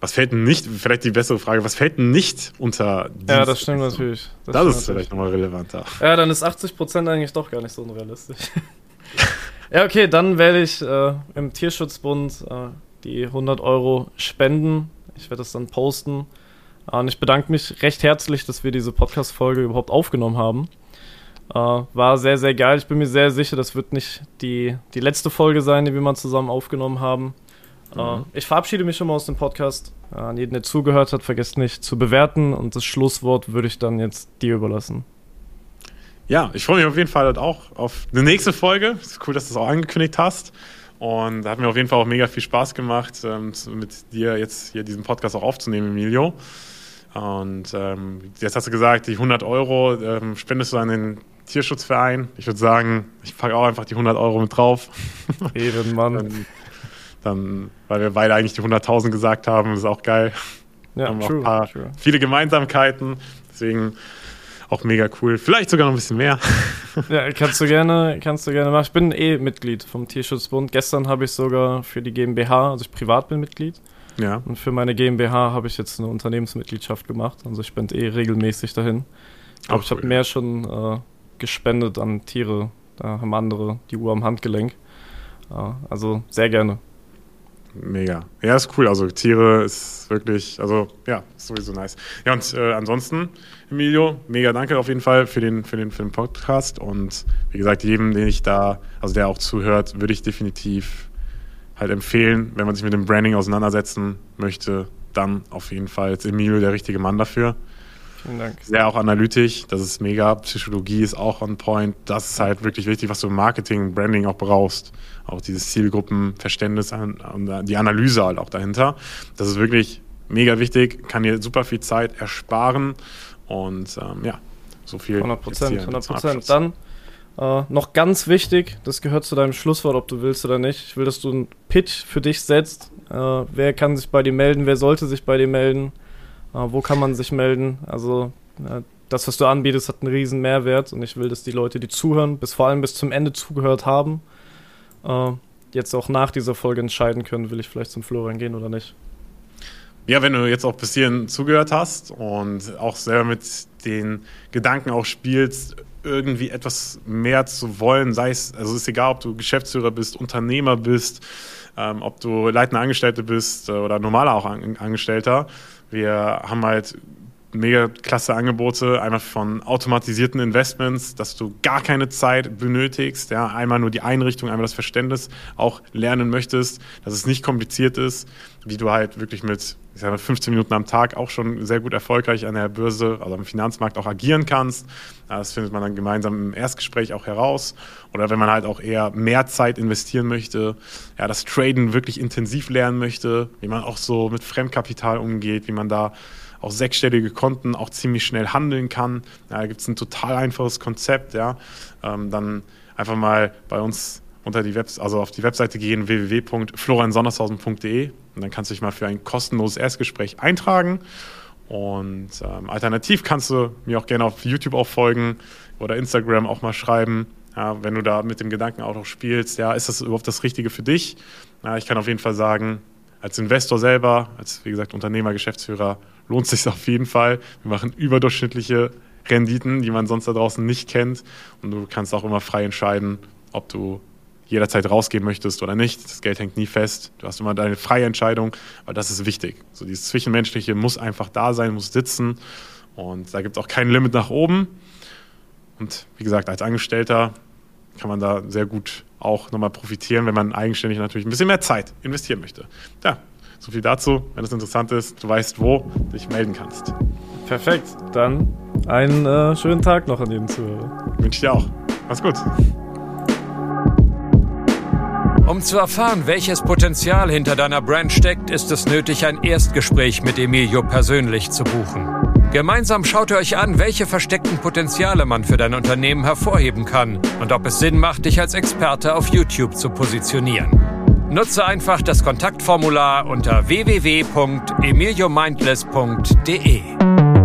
was fällt denn nicht, vielleicht die bessere Frage, was fällt denn nicht unter Ja, das stimmt natürlich. Das, das stimmt ist vielleicht nochmal relevanter. Ja, dann ist 80% eigentlich doch gar nicht so unrealistisch. (laughs) ja, okay, dann werde ich äh, im Tierschutzbund äh, die 100 Euro spenden. Ich werde das dann posten. Und ich bedanke mich recht herzlich, dass wir diese Podcast-Folge überhaupt aufgenommen haben. Uh, war sehr, sehr geil. Ich bin mir sehr sicher, das wird nicht die, die letzte Folge sein, die wir mal zusammen aufgenommen haben. Uh, mhm. Ich verabschiede mich schon mal aus dem Podcast. Uh, an jeden, der zugehört hat, vergesst nicht zu bewerten und das Schlusswort würde ich dann jetzt dir überlassen. Ja, ich freue mich auf jeden Fall halt auch auf eine nächste Folge. Es ist cool, dass du es auch angekündigt hast. Und da hat mir auf jeden Fall auch mega viel Spaß gemacht, ähm, mit dir jetzt hier diesen Podcast auch aufzunehmen, Emilio. Und ähm, jetzt hast du gesagt, die 100 Euro ähm, spendest du an den Tierschutzverein. Ich würde sagen, ich packe auch einfach die 100 Euro mit drauf. (laughs) Ehrenmann. dann, dann, weil wir beide eigentlich die 100.000 gesagt haben, ist auch geil. Ja, haben true, paar, true. viele Gemeinsamkeiten. Deswegen auch mega cool. Vielleicht sogar noch ein bisschen mehr. Ja, kannst du gerne, kannst du gerne machen. Ich bin eh Mitglied vom Tierschutzbund. Gestern habe ich sogar für die GmbH, also ich privat bin Mitglied. Ja. Und für meine GmbH habe ich jetzt eine Unternehmensmitgliedschaft gemacht. Also ich spende eh regelmäßig dahin. Aber ich habe mehr schon äh, gespendet an Tiere. Da haben andere die Uhr am Handgelenk. Also sehr gerne. Mega. Ja, ist cool. Also Tiere ist wirklich, also ja, ist sowieso nice. Ja, und äh, ansonsten, Emilio, mega danke auf jeden Fall für den, für, den, für den Podcast. Und wie gesagt, jedem, den ich da, also der auch zuhört, würde ich definitiv halt empfehlen, wenn man sich mit dem Branding auseinandersetzen möchte, dann auf jeden Fall ist Emilio der richtige Mann dafür. Vielen Dank. Sehr auch analytisch, das ist mega. Psychologie ist auch on point. Das ist halt wirklich wichtig, was du im Marketing, Branding auch brauchst. Auch dieses Zielgruppenverständnis und die Analyse halt auch dahinter. Das ist wirklich mega wichtig, kann dir super viel Zeit ersparen und ähm, ja, so viel. 100 Prozent, 100 Prozent. Dann äh, noch ganz wichtig, das gehört zu deinem Schlusswort, ob du willst oder nicht. Ich will, dass du einen Pitch für dich setzt. Äh, wer kann sich bei dir melden? Wer sollte sich bei dir melden? Äh, wo kann man sich melden? Also das, was du anbietest, hat einen riesen Mehrwert und ich will, dass die Leute, die zuhören, bis vor allem bis zum Ende zugehört haben, äh, jetzt auch nach dieser Folge entscheiden können, will ich vielleicht zum Florian gehen oder nicht. Ja, wenn du jetzt auch bis hierhin zugehört hast und auch selber mit den Gedanken auch spielst, irgendwie etwas mehr zu wollen, sei es, also es ist egal, ob du Geschäftsführer bist, Unternehmer bist, ähm, ob du leitender Angestellte bist äh, oder normaler auch An Angestellter. Wir haben halt mega klasse Angebote, einmal von automatisierten Investments, dass du gar keine Zeit benötigst, ja, einmal nur die Einrichtung, einmal das Verständnis auch lernen möchtest, dass es nicht kompliziert ist, wie du halt wirklich mit ich sage 15 Minuten am Tag auch schon sehr gut erfolgreich an der Börse, also am Finanzmarkt auch agieren kannst. Das findet man dann gemeinsam im Erstgespräch auch heraus. Oder wenn man halt auch eher mehr Zeit investieren möchte, ja, das Traden wirklich intensiv lernen möchte, wie man auch so mit Fremdkapital umgeht, wie man da auch sechsstellige Konten auch ziemlich schnell handeln kann. Ja, da gibt es ein total einfaches Konzept, ja. Ähm, dann einfach mal bei uns unter die Web also auf die Webseite gehen www.floriansondershausen.de und dann kannst du dich mal für ein kostenloses Erstgespräch eintragen. Und ähm, alternativ kannst du mir auch gerne auf YouTube auch folgen oder Instagram auch mal schreiben, ja, wenn du da mit dem Gedanken auch noch spielst, ja, ist das überhaupt das Richtige für dich? Ja, ich kann auf jeden Fall sagen, als Investor selber, als wie gesagt Unternehmer, Geschäftsführer, lohnt sich auf jeden Fall. Wir machen überdurchschnittliche Renditen, die man sonst da draußen nicht kennt. Und du kannst auch immer frei entscheiden, ob du jederzeit rausgehen möchtest oder nicht. Das Geld hängt nie fest. Du hast immer deine freie Entscheidung, aber das ist wichtig. So dieses Zwischenmenschliche muss einfach da sein, muss sitzen. Und da gibt es auch kein Limit nach oben. Und wie gesagt, als Angestellter kann man da sehr gut auch nochmal profitieren, wenn man eigenständig natürlich ein bisschen mehr Zeit investieren möchte. Ja, so viel dazu. Wenn es interessant ist, du weißt, wo du dich melden kannst. Perfekt. Dann einen äh, schönen Tag noch an jeden Zuhörer. Wünsche ich dir auch. Mach's gut. Um zu erfahren, welches Potenzial hinter deiner Brand steckt, ist es nötig, ein Erstgespräch mit Emilio persönlich zu buchen. Gemeinsam schaut ihr euch an, welche versteckten Potenziale man für dein Unternehmen hervorheben kann und ob es Sinn macht, dich als Experte auf YouTube zu positionieren. Nutze einfach das Kontaktformular unter www.emiliomindless.de.